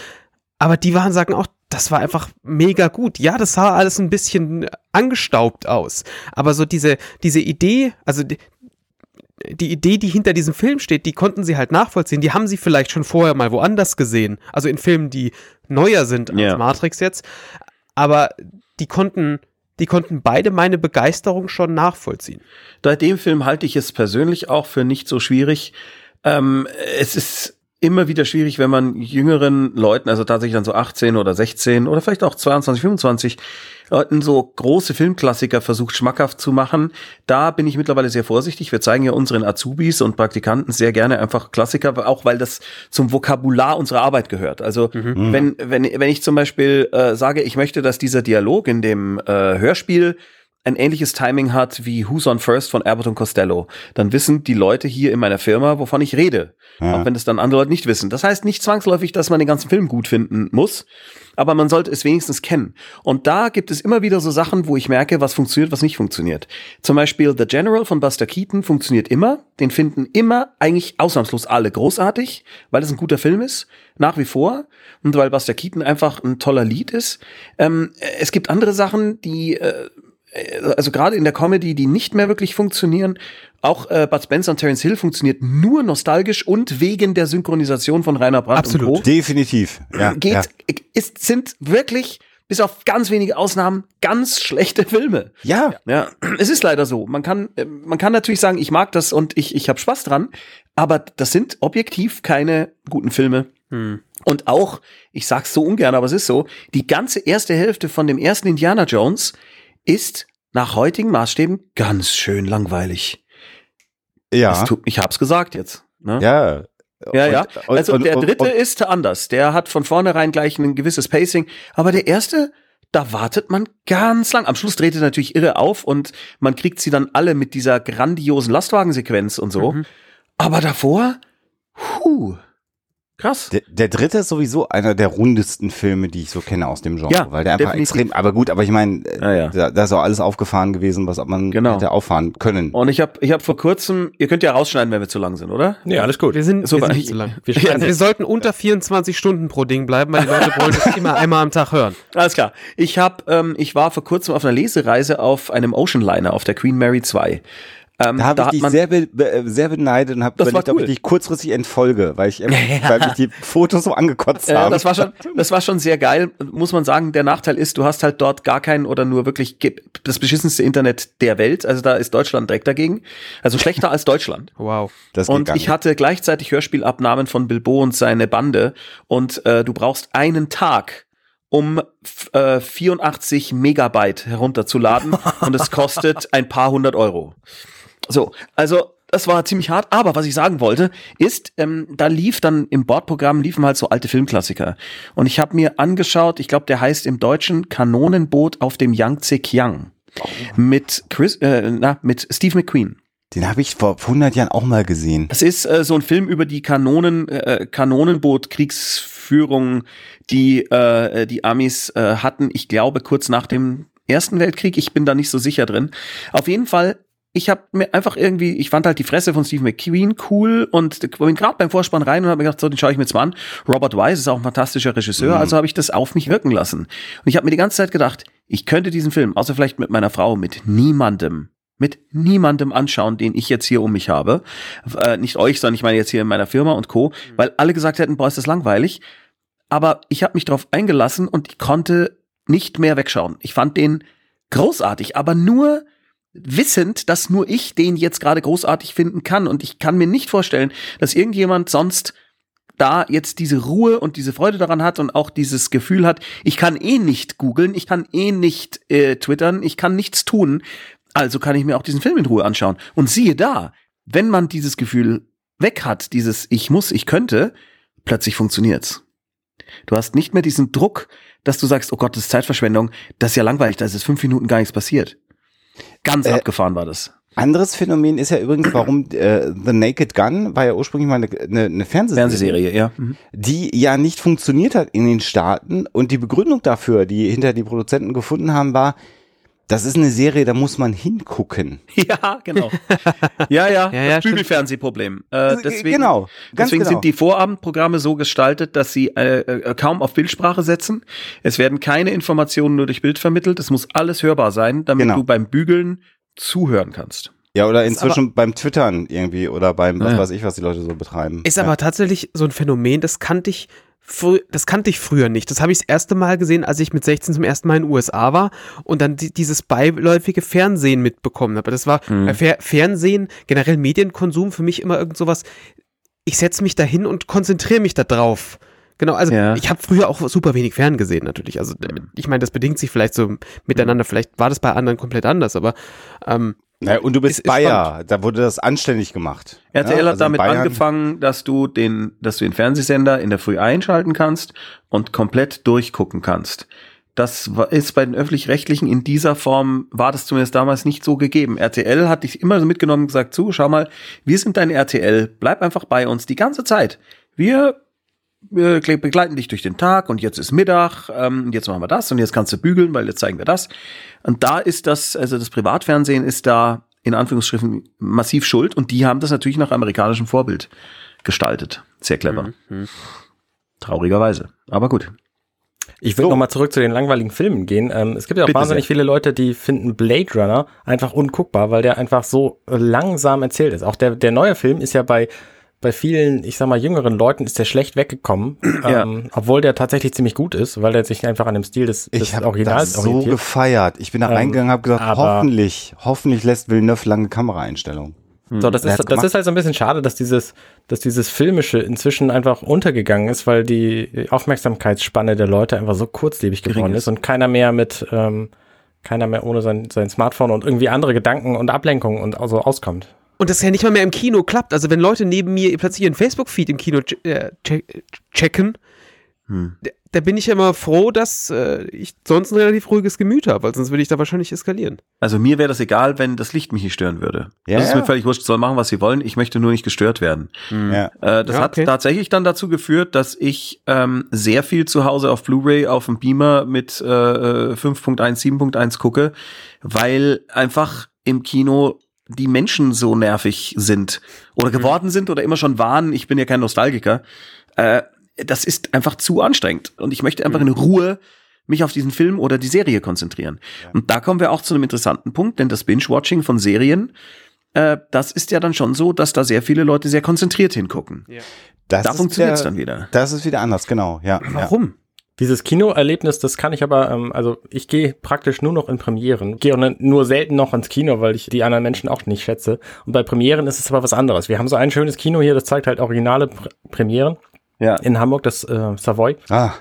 aber die waren, sagen auch, das war einfach mega gut. Ja, das sah alles ein bisschen angestaubt aus. Aber so diese, diese Idee, also die, die Idee, die hinter diesem Film steht, die konnten sie halt nachvollziehen. Die haben sie vielleicht schon vorher mal woanders gesehen. Also in Filmen, die neuer sind als yeah. Matrix jetzt. Aber die konnten, die konnten beide meine Begeisterung schon nachvollziehen. Bei dem Film halte ich es persönlich auch für nicht so schwierig. Ähm, es ist immer wieder schwierig, wenn man jüngeren Leuten, also tatsächlich dann so 18 oder 16 oder vielleicht auch 22, 25 Leuten so große Filmklassiker versucht schmackhaft zu machen. Da bin ich mittlerweile sehr vorsichtig. Wir zeigen ja unseren Azubis und Praktikanten sehr gerne einfach Klassiker, auch weil das zum Vokabular unserer Arbeit gehört. Also mhm. wenn, wenn, wenn ich zum Beispiel äh, sage, ich möchte, dass dieser Dialog in dem äh, Hörspiel ein ähnliches Timing hat wie Who's on First von Abbott und Costello, dann wissen die Leute hier in meiner Firma, wovon ich rede. Ja. Auch wenn es dann andere Leute nicht wissen. Das heißt nicht zwangsläufig, dass man den ganzen Film gut finden muss, aber man sollte es wenigstens kennen. Und da gibt es immer wieder so Sachen, wo ich merke, was funktioniert, was nicht funktioniert. Zum Beispiel The General von Buster Keaton funktioniert immer. Den finden immer eigentlich ausnahmslos alle großartig, weil es ein guter Film ist, nach wie vor. Und weil Buster Keaton einfach ein toller Lied ist. Ähm, es gibt andere Sachen, die äh, äh, also gerade in der Comedy, die nicht mehr wirklich funktionieren. Auch äh, Bud Spencer und Terence Hill funktioniert nur nostalgisch und wegen der Synchronisation von Rainer Brandt Absolut. und Co. Definitiv. Ja, Geht, ja. Ist, sind wirklich bis auf ganz wenige Ausnahmen ganz schlechte Filme. Ja. Ja, es ist leider so. Man kann äh, man kann natürlich sagen, ich mag das und ich ich habe Spaß dran, aber das sind objektiv keine guten Filme. Hm. Und auch, ich sag's so ungern, aber es ist so, die ganze erste Hälfte von dem ersten Indiana Jones ist nach heutigen Maßstäben ganz schön langweilig. Ja. Tut, ich hab's gesagt jetzt. Ne? Ja. Ja, ja. Also und, der dritte und, ist anders. Der hat von vornherein gleich ein gewisses Pacing. Aber der erste, da wartet man ganz lang. Am Schluss dreht er natürlich irre auf und man kriegt sie dann alle mit dieser grandiosen Lastwagensequenz und so. Mhm. Aber davor, huh. Krass. Der, der, dritte ist sowieso einer der rundesten Filme, die ich so kenne aus dem Genre, ja, weil der einfach definitiv. extrem, aber gut, aber ich meine, ja, ja. da, da, ist auch alles aufgefahren gewesen, was man genau. hätte auffahren können. Und ich habe ich hab vor kurzem, ihr könnt ja rausschneiden, wenn wir zu lang sind, oder? Ja, alles gut. Wir sind, so, wir sind nicht zu lang. Wir, also wir sollten unter 24 Stunden pro Ding bleiben, weil die Leute wollen das immer einmal am Tag hören. Alles klar. Ich hab, ähm, ich war vor kurzem auf einer Lesereise auf einem Ocean Liner auf der Queen Mary 2. Ähm, da habe ich dich sehr, be sehr beneidet und habe überlegt, cool. ob ich dich kurzfristig entfolge, weil ich, weil mich die Fotos so angekotzt haben. Äh, das war schon, das war schon sehr geil, muss man sagen. Der Nachteil ist, du hast halt dort gar keinen oder nur wirklich das beschissenste Internet der Welt. Also da ist Deutschland direkt dagegen. Also schlechter als Deutschland. Wow. Das und ich hatte gleichzeitig Hörspielabnahmen von Bilbo und seine Bande und äh, du brauchst einen Tag, um äh, 84 Megabyte herunterzuladen und es kostet ein paar hundert Euro. So, also das war ziemlich hart. Aber was ich sagen wollte, ist, ähm, da lief dann im Bordprogramm liefen halt so alte Filmklassiker. Und ich habe mir angeschaut, ich glaube, der heißt im Deutschen Kanonenboot auf dem Yangtze Kiang. Oh. Mit Chris, äh, na, mit Steve McQueen. Den habe ich vor 100 Jahren auch mal gesehen. Das ist äh, so ein Film über die Kanonen, äh, Kanonenboot-Kriegsführung, die äh, die Amis äh, hatten. Ich glaube kurz nach dem Ersten Weltkrieg. Ich bin da nicht so sicher drin. Auf jeden Fall ich habe mir einfach irgendwie, ich fand halt die Fresse von Steve McQueen cool und bin gerade beim Vorspann rein und habe mir gedacht, so, den schaue ich mir jetzt mal an. Robert Wise ist auch ein fantastischer Regisseur, mhm. also habe ich das auf mich wirken lassen. Und ich habe mir die ganze Zeit gedacht, ich könnte diesen Film, außer vielleicht mit meiner Frau, mit niemandem, mit niemandem anschauen, den ich jetzt hier um mich habe. Äh, nicht euch, sondern ich meine jetzt hier in meiner Firma und Co., mhm. weil alle gesagt hätten, boah, ist das langweilig. Aber ich habe mich darauf eingelassen und ich konnte nicht mehr wegschauen. Ich fand den großartig, aber nur wissend, dass nur ich den jetzt gerade großartig finden kann. Und ich kann mir nicht vorstellen, dass irgendjemand sonst da jetzt diese Ruhe und diese Freude daran hat und auch dieses Gefühl hat, ich kann eh nicht googeln, ich kann eh nicht äh, twittern, ich kann nichts tun, also kann ich mir auch diesen Film in Ruhe anschauen. Und siehe da, wenn man dieses Gefühl weg hat, dieses ich muss, ich könnte, plötzlich funktioniert's. Du hast nicht mehr diesen Druck, dass du sagst, oh Gott, das ist Zeitverschwendung, das ist ja langweilig, da ist es fünf Minuten gar nichts passiert. Ganz äh, abgefahren war das. Anderes Phänomen ist ja übrigens, warum äh, The Naked Gun war ja ursprünglich mal eine, eine, eine Fernsehserie, Fernsehserie ja. Mhm. die ja nicht funktioniert hat in den Staaten. Und die Begründung dafür, die hinter die Produzenten gefunden haben, war, das ist eine Serie, da muss man hingucken. Ja, genau. ja, ja, ja, ja das Bügelfernsehproblem. Äh, deswegen genau, deswegen genau. sind die Vorabendprogramme so gestaltet, dass sie äh, äh, kaum auf Bildsprache setzen. Es werden keine Informationen nur durch Bild vermittelt. Es muss alles hörbar sein, damit genau. du beim Bügeln zuhören kannst. Ja, oder inzwischen aber, beim Twittern irgendwie oder beim, was ja. weiß ich, was die Leute so betreiben. Ist ja. aber tatsächlich so ein Phänomen, das kannte ich das kannte ich früher nicht. Das habe ich das erste Mal gesehen, als ich mit 16 zum ersten Mal in den USA war und dann die, dieses beiläufige Fernsehen mitbekommen habe. Das war mhm. Fer Fernsehen, generell Medienkonsum für mich immer irgend sowas. ich setze mich dahin und konzentriere mich da drauf. Genau, also Ja. ich habe früher auch super wenig Fern gesehen natürlich. Also äh, ich meine, das bedingt sich vielleicht so miteinander. Vielleicht war das bei anderen komplett anders, aber ähm, Naja, und du bist Ist- ist Bayer, da wurde das anständig gemacht. RTL Ja, hat also in damit angefangen, dass du den, dass du den Fernsehsender in der Früh einschalten kannst und komplett durchgucken kannst. Das ist bei den öffentlich-rechtlichen in dieser Form, war das zumindest damals nicht so gegeben. RTL hat dich immer so mitgenommen und gesagt, zu, schau mal, wir sind dein RTL, bleib einfach bei uns die ganze Zeit. Wir wir begleiten dich durch den Tag und jetzt ist Mittag, ähm, und jetzt machen wir das und jetzt kannst du bügeln, weil jetzt zeigen wir das. Und da ist das, also das Privatfernsehen ist da in Anführungsstrichen massiv schuld und die haben das natürlich nach amerikanischem Vorbild gestaltet. Sehr clever. Traurigerweise. Aber gut. Ich will noch mal zurück zu den langweiligen Filmen gehen. Ähm, es gibt ja auch Bitte wahnsinnig sehr. viele Leute, die finden Blade Runner einfach unguckbar, weil der einfach so äh, langsam erzählt ist. Auch der, der neue Film ist ja bei, bei vielen, ich sag mal, jüngeren Leuten ist der schlecht weggekommen, Ja. ähm, obwohl der tatsächlich ziemlich gut ist, weil er sich einfach an dem Stil des, des Ich habe Originals das so orientiert. gefeiert. Ich bin da Ähm, reingegangen, habe gesagt, hoffentlich, hoffentlich lässt Villeneuve lange Kameraeinstellungen. So, das ist, das gemacht? ist halt so ein bisschen schade, dass dieses, dass dieses Filmische inzwischen einfach untergegangen ist, weil die Aufmerksamkeitsspanne der Leute einfach so kurzlebig geworden ist. ist und keiner mehr mit, ähm, keiner mehr ohne sein, sein Smartphone und irgendwie andere Gedanken und Ablenkungen und so auskommt. Und das ja nicht mal mehr im Kino klappt. Also wenn Leute neben mir plötzlich ihren Facebook-Feed im Kino che äh, che checken, Hm. da, bin ich ja immer froh, dass äh, ich sonst ein relativ ruhiges Gemüt habe, weil sonst würde ich da wahrscheinlich eskalieren. Also mir wäre das egal, wenn das Licht mich nicht stören würde. Ja, das ist ja. mir völlig wurscht, soll machen, was sie wollen. Ich möchte nur nicht gestört werden. Ja. Äh, das Ja, hat okay. tatsächlich dann dazu geführt, dass ich ähm, sehr viel zu Hause auf Blu-ray auf dem Beamer mit äh, äh, 5.1, 7.1 gucke, weil einfach im Kino die Menschen so nervig sind oder geworden sind oder immer schon waren. Ich bin ja kein Nostalgiker. Äh, das ist einfach zu anstrengend und ich möchte einfach in Ruhe mich auf diesen Film oder die Serie konzentrieren. Und da kommen wir auch zu einem interessanten Punkt, denn das Binge-Watching von Serien, äh, das ist ja dann schon so, dass da sehr viele Leute sehr konzentriert hingucken. Das Da ist funktioniert's wieder- dann wieder. Das ist wieder anders, genau. Ja, ja. Warum? Dieses Kinoerlebnis, das kann ich aber, ähm, also ich gehe praktisch nur noch in Premieren. Gehe auch ne- nur selten noch ins Kino, weil ich die anderen Menschen auch nicht schätze. Und bei Premieren ist es aber was anderes. Wir haben so ein schönes Kino hier, das zeigt halt originale Pr Premieren Ja. in Hamburg, das äh, Savoy. Ah,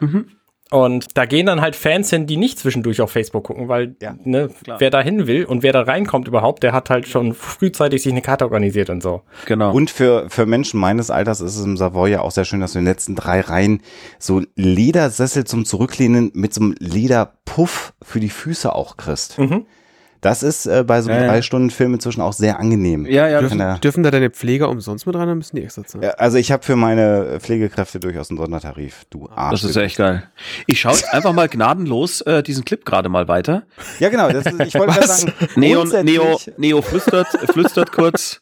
Und da gehen dann halt Fans hin, die nicht zwischendurch auf Facebook gucken, weil Ja, ne, wer da hin will und wer da reinkommt überhaupt, der hat halt schon frühzeitig sich eine Karte organisiert und so. Genau. Und für, für Menschen meines Alters ist es im Savoy ja auch sehr schön, dass du in den letzten drei Reihen so Ledersessel zum Zurücklehnen mit so einem Lederpuff für die Füße auch kriegst. Mhm. Das ist äh, bei so einem Ja, ja. drei Stunden Film inzwischen auch sehr angenehm. ja, ja, Dürfen- Ja. Dürfen da deine Pfleger umsonst mit rein, dann müssen die extra zahlen. Ja, Also ich habe für meine Pflegekräfte durchaus einen Sondertarif. Du Arsch. das ist echt geil. Ich schaue jetzt einfach mal gnadenlos äh, diesen Clip gerade mal weiter. Ja, genau. Das ist, ich wollte sagen, Neo, Neo, Neo flüstert, flüstert kurz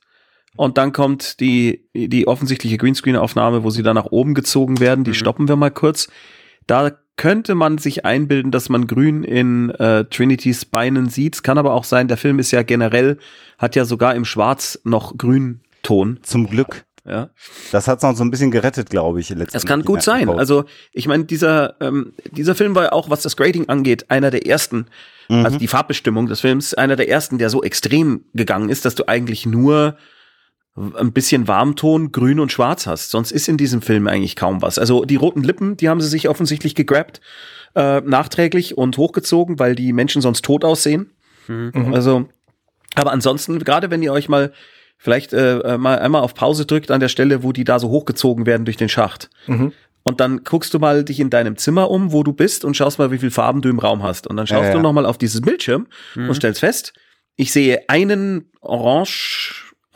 und dann kommt die, die offensichtliche Greenscreen-Aufnahme, wo sie dann nach oben gezogen werden. Die stoppen wir mal kurz. Da könnte man sich einbilden, dass man Grün in äh, Trinitys Beinen sieht. Es kann aber auch sein, der Film ist ja generell, hat ja sogar im Schwarz noch Grünton. Zum Glück. Ja. Das hat's noch so ein bisschen gerettet, glaube ich. Es kann gut sein. Also ich meine, dieser ähm, dieser Film war ja auch, was das Grading angeht, einer der ersten, also die Farbbestimmung des Films, einer der ersten, der so extrem gegangen ist, dass du eigentlich nur ein bisschen Warmton, Grün und Schwarz hast. Sonst ist in diesem Film eigentlich kaum was. Also die roten Lippen, die haben sie sich offensichtlich gegrabt, äh, nachträglich und hochgezogen, weil die Menschen sonst tot aussehen. Also, aber ansonsten, gerade wenn ihr euch mal vielleicht äh, äh, mal einmal auf Pause drückt an der Stelle, wo die da so hochgezogen werden durch den Schacht. Mhm. Und dann guckst du mal dich in deinem Zimmer um, wo du bist und schaust mal, wie viel Farben du im Raum hast. Und dann schaust Ja, du ja. noch mal auf dieses Bildschirm und stellst fest, ich sehe einen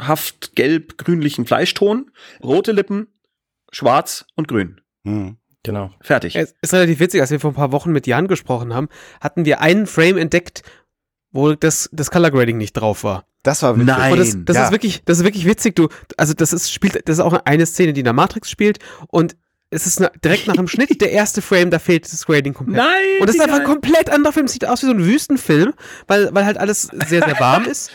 orangehaft gelb-grünlichen Fleischton, rote Lippen, schwarz und grün. Hm. Genau. Fertig. Es ist relativ witzig, als wir vor ein paar Wochen mit Jan gesprochen haben, hatten wir einen Frame entdeckt, wo das, das Color Grading nicht drauf war. Das war witzig. Nein. Und das, das ja. ist wirklich, das ist wirklich witzig. Du, also das ist spielt, das ist auch eine Szene, die in der Matrix spielt und es ist na, direkt nach dem Schnitt der erste Frame, da fehlt das Grading komplett. Nein, Und das ist einfach ein komplett anderer Film. Sieht aus wie so ein Wüstenfilm, weil, weil halt alles sehr, sehr warm ist.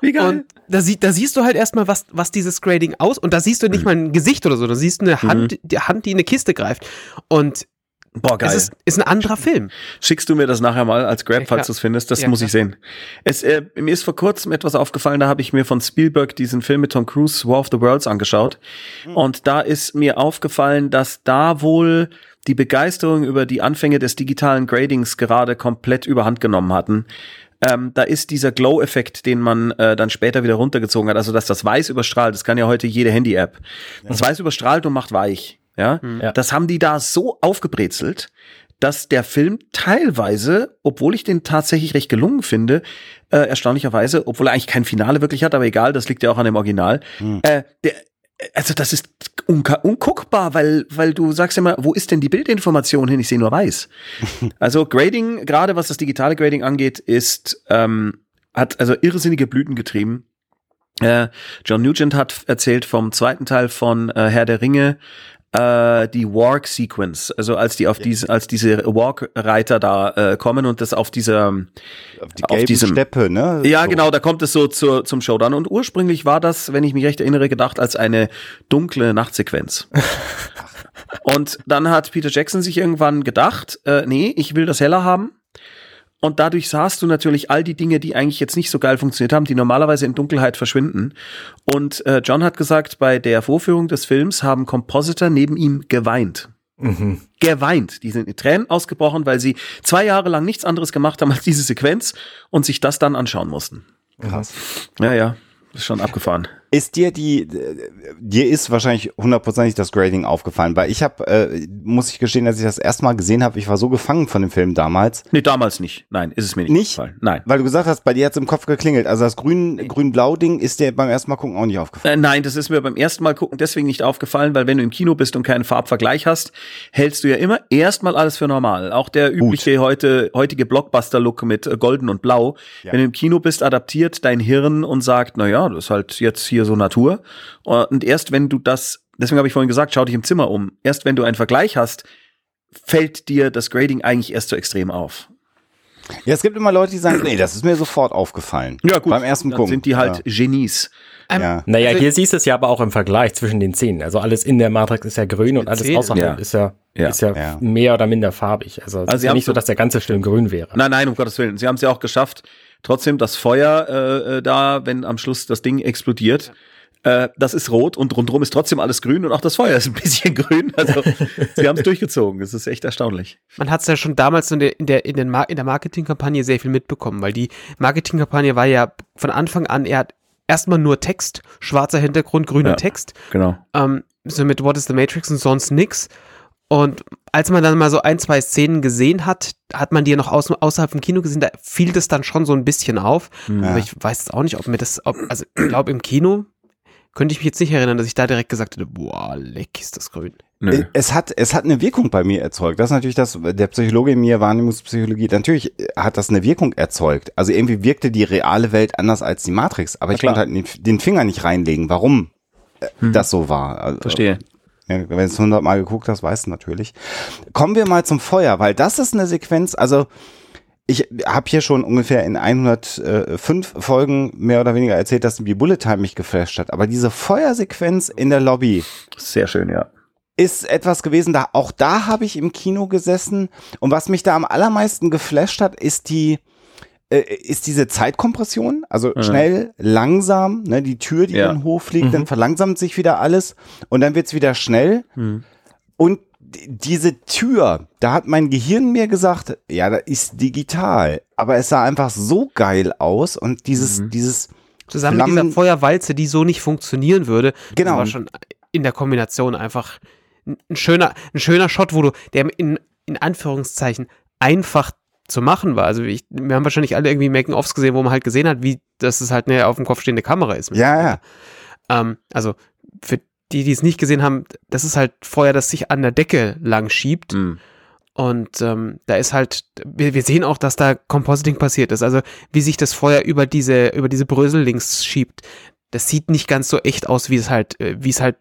Wie geil. Und da, sie, da siehst du halt erstmal, was, was dieses Grading aus. Und da siehst du Mhm. nicht mal ein Gesicht oder so. Da siehst du eine Hand, die Hand, die in eine Kiste greift. Und Boah, geil. Es ist, ist ein anderer Film. Schickst du mir das nachher mal als Grab, Ja, falls du es findest? Das Ja, muss ich sehen. Es, äh, mir ist vor kurzem etwas aufgefallen, da habe ich mir von Spielberg diesen Film mit Tom Cruise, War of the Worlds, angeschaut. Und da ist mir aufgefallen, dass da wohl die Begeisterung über die Anfänge des digitalen Gradings gerade komplett überhand genommen hatten. Ähm, da ist dieser Glow-Effekt, den man äh, dann später wieder runtergezogen hat, also dass das Weiß überstrahlt, das kann ja heute jede Handy-App. Das Weiß überstrahlt und macht weich. Ja? Ja. das haben die da so aufgebrezelt, dass der Film teilweise, obwohl ich den tatsächlich recht gelungen finde, äh, erstaunlicherweise, obwohl er eigentlich kein Finale wirklich hat, aber egal, das liegt ja auch an dem Original, äh, der, also das ist unguckbar, weil, weil du sagst immer, wo ist denn die Bildinformation hin? Ich sehe nur weiß. also Grading, gerade was das digitale Grading angeht, ist, ähm, hat also irrsinnige Blüten getrieben. Äh, John Nugent hat erzählt vom zweiten Teil von äh, Herr der Ringe, äh, die Warg Sequence, also als die auf diese, als diese Warg-Reiter da äh, kommen und das auf dieser, Auf die Auf diesem- Steppe, ne? ja So. genau, da kommt es so zur, zum Showdown und ursprünglich war das, wenn ich mich recht erinnere, gedacht als eine dunkle Nachtsequenz. und dann hat Peter Jackson sich irgendwann gedacht, äh, nee, ich will das heller haben. Und dadurch sahst du natürlich all die Dinge, die eigentlich jetzt nicht so geil funktioniert haben, die normalerweise in Dunkelheit verschwinden. Und äh, John hat gesagt, bei der Vorführung des Films haben Compositor neben ihm geweint. Mhm. Geweint. Die sind in Tränen ausgebrochen, weil sie zwei Jahre lang nichts anderes gemacht haben als diese Sequenz und sich das dann anschauen mussten. Krass. Ja, ja. Ist schon abgefahren. Ist dir die, dir ist wahrscheinlich hundertprozentig das Grading aufgefallen, weil ich habe, äh, muss ich gestehen, als ich das erste Mal gesehen habe, ich war so gefangen von dem Film damals, Nee, damals nicht. Nein, ist es mir nicht, Nicht? aufgefallen. Nein. weil du gesagt hast, bei dir hat's im Kopf geklingelt. Also das grün, grün-blau-Ding ist dir beim ersten Mal gucken auch nicht aufgefallen. Äh, nein, das ist mir beim ersten Mal gucken deswegen nicht aufgefallen, weil wenn du im Kino bist und keinen Farbvergleich hast, hältst du ja immer erstmal alles für normal. Auch der übliche heute, heutige Blockbuster-Look mit äh, Golden und Blau. Ja. Wenn du im Kino bist, adaptiert dein Hirn und sagt, na ja, das ist halt jetzt hier so Natur. Und erst wenn du das, deswegen habe ich vorhin gesagt, schau dich im Zimmer um. Erst wenn du einen Vergleich hast, fällt dir das Grading eigentlich erst so extrem auf. Ja, es gibt immer Leute, die sagen, nee, das ist mir sofort aufgefallen. Beim ersten dann Gucken. sind die halt Genies. Ähm, Ja. Naja, Also- hier siehst du es ja aber auch im Vergleich zwischen den Szenen. Also alles in der Matrix ist ja grün und alles außerhalb Ja. ist ja, Ja. ist ja, Ja. mehr oder minder farbig. Also, es Also ist ja nicht so, so- dass der ganze Film grün wäre. Nein, nein, um Gottes Willen. Sie haben es ja auch geschafft, trotzdem das Feuer äh, äh, da, wenn am Schluss das Ding explodiert, äh, das ist rot und rundherum ist trotzdem alles grün und auch das Feuer ist ein bisschen grün. Also sie haben es durchgezogen. Das ist echt erstaunlich. Man hat es ja schon damals in der, in der, in, den Mar in der Marketingkampagne sehr viel mitbekommen, weil die Marketingkampagne war ja von Anfang an, er hat erstmal nur Text, schwarzer Hintergrund, grüner Ja. Text, Genau. ähm, so mit What is the Matrix und sonst nix. Und als man dann mal so ein, zwei Szenen gesehen hat, hat man die ja noch aus, außerhalb vom Kino gesehen, da fiel das dann schon so ein bisschen auf. Ja. Aber ich weiß jetzt auch nicht, ob mir das, ob, also ich glaube im Kino könnte ich mich jetzt nicht erinnern, dass ich da direkt gesagt hätte, boah, leck ist das grün. Nö. Es hat, es hat eine Wirkung bei mir erzeugt. Das ist natürlich das, der Psychologe in mir, Wahrnehmungspsychologie, natürlich hat das eine Wirkung erzeugt. Also irgendwie wirkte die reale Welt anders als die Matrix. Aber ich klar. konnte halt den, den Finger nicht reinlegen, warum äh, das so war. Also, Verstehe. Wenn du es hundertmal geguckt hast, weißt du natürlich. Kommen wir mal zum Feuer, weil das ist eine Sequenz, also ich habe hier schon ungefähr in 105 Folgen mehr oder weniger erzählt, dass wie Bullet Time mich geflasht hat. Aber diese Feuersequenz in der Lobby Sehr schön, ja. ist etwas gewesen, da auch da habe ich im Kino gesessen und was mich da am allermeisten geflasht hat, ist die ist diese Zeitkompression, also Mhm. schnell, langsam, ne, die Tür, die Ja. in den Hof fliegt, Mhm. dann verlangsamt sich wieder alles und dann wird's wieder schnell Hm. und diese Tür, da hat mein Gehirn mir gesagt, ja, das ist digital, aber es sah einfach so geil aus und dieses, Mhm. dieses, Zusammen mit Flammen- dieser Feuerwalze, die so nicht funktionieren würde. Genau. Das war schon in der Kombination einfach ein ein schöner, ein schöner Shot, wo du, der in, in Anführungszeichen einfach zu machen war. Also ich, wir haben wahrscheinlich alle irgendwie Making-ofs gesehen, wo man halt gesehen hat, wie, dass es halt eine auf dem Kopf stehende Kamera ist. ja, ja, Ähm, also für die, die es nicht gesehen haben, das ist halt Feuer, das sich an der Decke lang schiebt. Hm. Und ähm, da ist halt, wir, wir sehen auch, dass da Compositing passiert ist. Also wie sich das Feuer über diese, über diese Brösel links schiebt. Das sieht nicht ganz so echt aus, wie es halt, äh, wie es halt,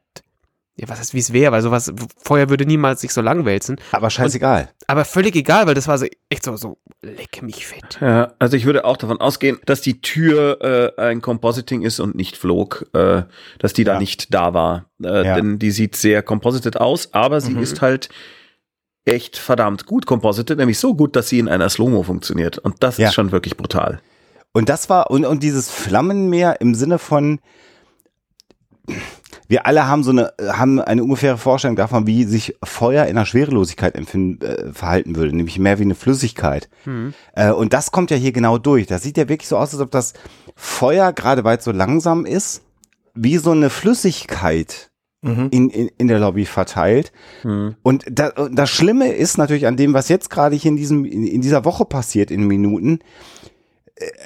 ja, was heißt, wie es wäre, weil sowas, Feuer würde niemals sich so lang wälzen. aber scheißegal. Aber völlig egal, weil das war so echt so, so, leck mich fett. Ja, also ich würde auch davon ausgehen, dass die Tür äh, ein Compositing ist und nicht flog, äh, dass die da Ja. nicht da war. Äh, Ja. Denn die sieht sehr composited aus, aber sie Mhm. ist halt echt verdammt gut composited, nämlich so gut, dass sie in einer Slow-Mo funktioniert. Und das Ja. ist schon wirklich brutal. Und das war, und, und dieses Flammenmeer im Sinne von, wir alle haben so eine, haben eine ungefähre Vorstellung davon, wie sich Feuer in der Schwerelosigkeit empfinden, äh, verhalten würde, nämlich mehr wie eine Flüssigkeit. Äh, und das kommt ja hier genau durch. Das sieht ja wirklich so aus, als ob das Feuer, gerade weil es so langsam ist, wie so eine Flüssigkeit Mhm. in, in, in der Lobby verteilt. Und da, das Schlimme ist natürlich an dem, was jetzt gerade hier in diesem, in, in dieser Woche passiert in Minuten,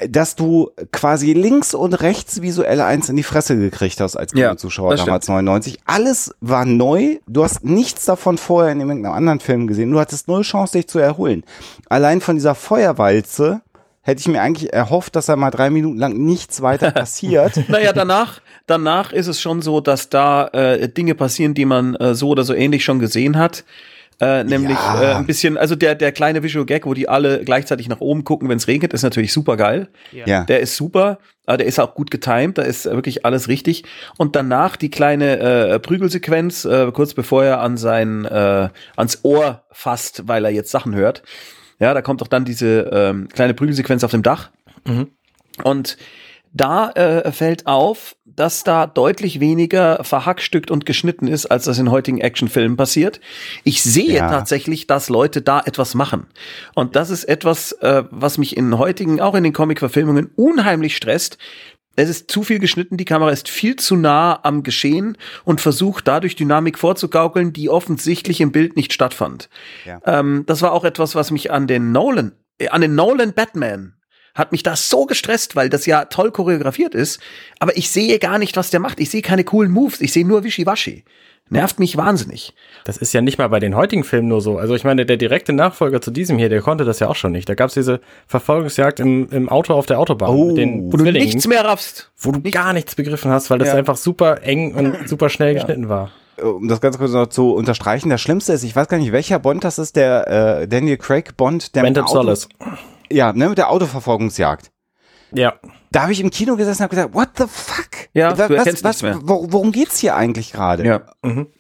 dass du quasi links und rechts visuelle eins in die Fresse gekriegt hast als Ja, damals 99. Alles war neu. Du hast nichts davon vorher in irgendeinem anderen Film gesehen. Du hattest null Chance, dich zu erholen. Allein von dieser Feuerwalze hätte ich mir eigentlich erhofft, dass da mal drei Minuten lang nichts weiter passiert. Naja, danach, danach ist es schon so, dass da äh, Dinge passieren, die man äh, so oder so ähnlich schon gesehen hat. Äh, nämlich Ja. äh, ein bisschen, also der, der kleine Visual Gag, wo die alle gleichzeitig nach oben gucken, wenn es regnet, ist natürlich super geil. ja. Der ist super, aber der ist auch gut getimed, da ist wirklich alles richtig. Und danach die kleine äh, Prügelsequenz, äh, kurz bevor er an sein, äh, ans Ohr fasst, weil er jetzt Sachen hört. Ja, da kommt doch dann diese ähm, kleine Prügelsequenz auf dem Dach. Und da äh, fällt auf, dass da deutlich weniger verhackstückt und geschnitten ist, als das in heutigen Actionfilmen passiert. Ich sehe Ja. tatsächlich, dass Leute da etwas machen. Und das ist etwas, äh, was mich in heutigen, auch in den Comic-Verfilmungen unheimlich stresst. Es ist zu viel geschnitten, die Kamera ist viel zu nah am Geschehen und versucht dadurch Dynamik vorzugaukeln, die offensichtlich im Bild nicht stattfand. Ja. Ähm, das war auch etwas, was mich an den Nolan, äh, an den Nolan Batman hat mich das so gestresst, weil das ja toll choreografiert ist, aber ich sehe gar nicht, was der macht. Ich sehe keine coolen Moves, ich sehe nur Wischiwaschi. Nervt mich wahnsinnig. Das ist ja nicht mal bei den heutigen Filmen nur so. Also ich meine, der direkte Nachfolger zu diesem hier, der konnte das ja auch schon nicht. Da gab es diese Verfolgungsjagd im, im Auto auf der Autobahn Oh. mit den Wo du nichts mehr raffst. wo du gar nichts begriffen hast, weil das Ja. einfach super eng und super schnell geschnitten war. um das ganz kurz noch zu unterstreichen, das Schlimmste ist, ich weiß gar nicht, welcher Bond das ist, der äh, Daniel Craig Bond, der mit Phantom dem Auto, Solace. Ja, ne, mit der Autoverfolgungsjagd. Ja. Da habe ich im Kino gesessen und habe gesagt, what the fuck? Ja, was, du was, erkennst was, wor- worum geht's hier eigentlich gerade? Ja,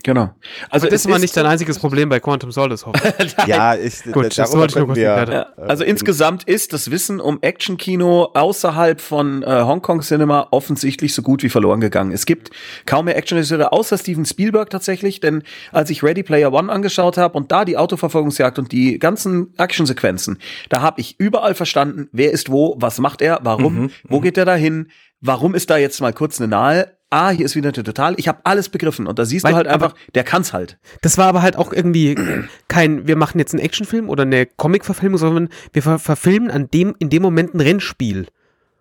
genau. Also das es war ist- nicht dein einziges Problem bei Quantum Solace, hoffe ich. Ja, ich, Gut, das wollte ich nur kurz wir. Ja, also insgesamt ist das Wissen um Actionkino außerhalb von äh, Hongkong Cinema offensichtlich so gut wie verloren gegangen. Es gibt kaum mehr Actionregisseure außer Steven Spielberg tatsächlich, denn als ich Ready Player One angeschaut habe und da die Autoverfolgungsjagd und die ganzen Actionsequenzen, da habe ich überall verstanden, wer ist wo, was macht er, warum, wo geht er dahin, warum ist da jetzt mal kurz eine Nahe. Ah, hier ist wieder eine Total. Ich habe alles begriffen und da siehst Weil- du halt aber- einfach, der kann's halt. Das war aber halt auch irgendwie kein, wir machen jetzt einen Actionfilm oder eine Comic-Verfilmung, sondern wir ver verfilmen an dem, in dem Moment ein Rennspiel.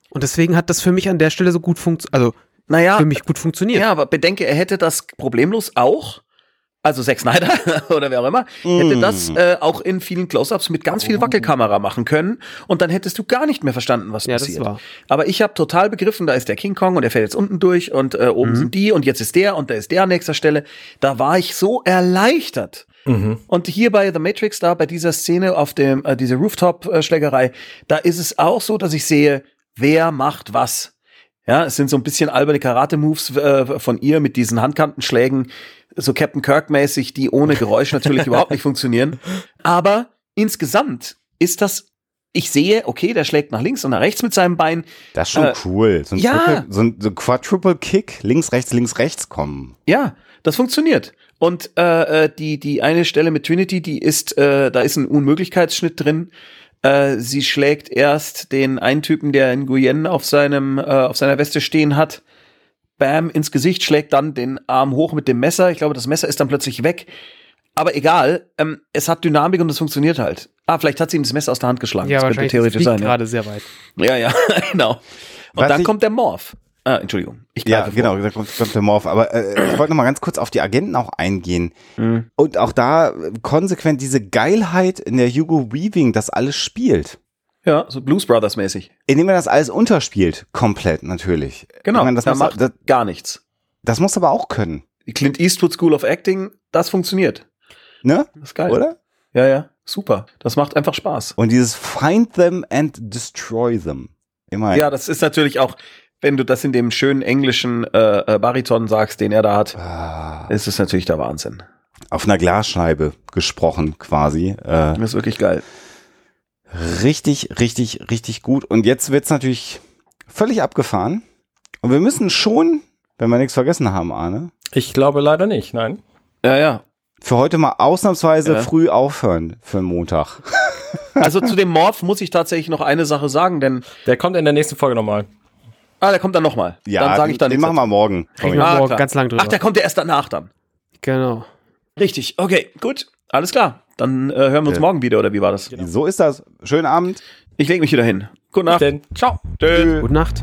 Und deswegen hat das für mich an der Stelle so gut funktioniert, also Naja, für mich gut funktioniert. Ja, aber bedenke, er hätte das problemlos auch, also Zack Snyder oder wer auch immer, hätte das äh, auch in vielen Close-Ups mit ganz viel Wackelkamera machen können und dann hättest du gar nicht mehr verstanden, was Ja, passiert. war. Aber ich habe total begriffen, da ist der King Kong und der fällt jetzt unten durch und äh, oben sind die und jetzt ist der und da ist der an nächster Stelle. Da war ich so erleichtert. Und hier bei The Matrix, da bei dieser Szene auf dem, äh, diese Rooftop-Schlägerei, da ist es auch so, dass ich sehe, wer macht was. Ja, es sind so ein bisschen alberne Karate-Moves äh, von ihr mit diesen Handkantenschlägen, so Captain Kirk-mäßig, die ohne Geräusch natürlich überhaupt nicht funktionieren. Aber insgesamt ist das, ich sehe, okay, der schlägt nach links und nach rechts mit seinem Bein. Das ist schon Äh, cool. So ein, ja. Triple, so ein, so Quadruple Kick, links, rechts, links, rechts kommen. Ja, das funktioniert. Und äh, äh, die die eine Stelle mit Trinity, die ist, äh, da ist ein Unmöglichkeitsschnitt drin. Äh, sie schlägt erst den einen Typen, der in Guyenne auf seinem äh, auf seiner Weste stehen hat, bam ins Gesicht, schlägt dann den Arm hoch mit dem Messer. Ich glaube, das Messer ist dann plötzlich weg. Aber egal, ähm, es hat Dynamik und es funktioniert halt. Ah, vielleicht hat sie ihm das Messer aus der Hand geschlagen. Ja, das könnte theoretisch das sein. fliegt Ja. gerade sehr weit. ja, ja, genau. Und Was dann kommt der Morph. Ah, Entschuldigung. Ich Ja, genau, da kommt, kommt der Morph. Aber äh, ich wollte noch mal ganz kurz auf die Agenten auch eingehen. Mhm. Und auch da äh, konsequent diese Geilheit, in der Hugo Weaving das alles spielt. Ja, so Blues Brothers mäßig. Indem er das alles unterspielt, komplett natürlich. Genau. Ich meine, das, muss, macht das, gar nichts. das muss aber auch können, Die Clint Eastwood School of Acting, das funktioniert. ne? Das ist geil. Oder? Ja, ja, super. Das macht einfach Spaß. Und dieses Find them and destroy them. Immer. Ja, das ist natürlich auch, wenn du das in dem schönen englischen äh, äh, Bariton sagst, den er da hat, Ah. ist es natürlich der Wahnsinn. auf einer Glasscheibe gesprochen quasi. Äh, Das ist wirklich geil. richtig, richtig, richtig gut. Und jetzt wird's natürlich völlig abgefahren. Und wir müssen schon, wenn wir nichts vergessen haben, Arne, Ich glaube leider nicht, nein. Ja, ja. für heute mal ausnahmsweise Ja. früh aufhören für den Montag. Also zu dem Morph muss ich tatsächlich noch eine Sache sagen, denn Der kommt in der nächsten Folge nochmal. Ah, der kommt dann nochmal. dann sage ich dann den machen wir morgen. Reden wir Ah, morgen klar. ganz lang drüber. Ach, der kommt ja erst danach dann. genau. Richtig. Okay, gut. Alles klar. Dann äh, hören wir uns Ja. morgen wieder, oder wie war das? So ist das. Schönen Abend. Ich lege mich wieder hin. Gute Nacht. Ciao. Tschö. Gute Nacht.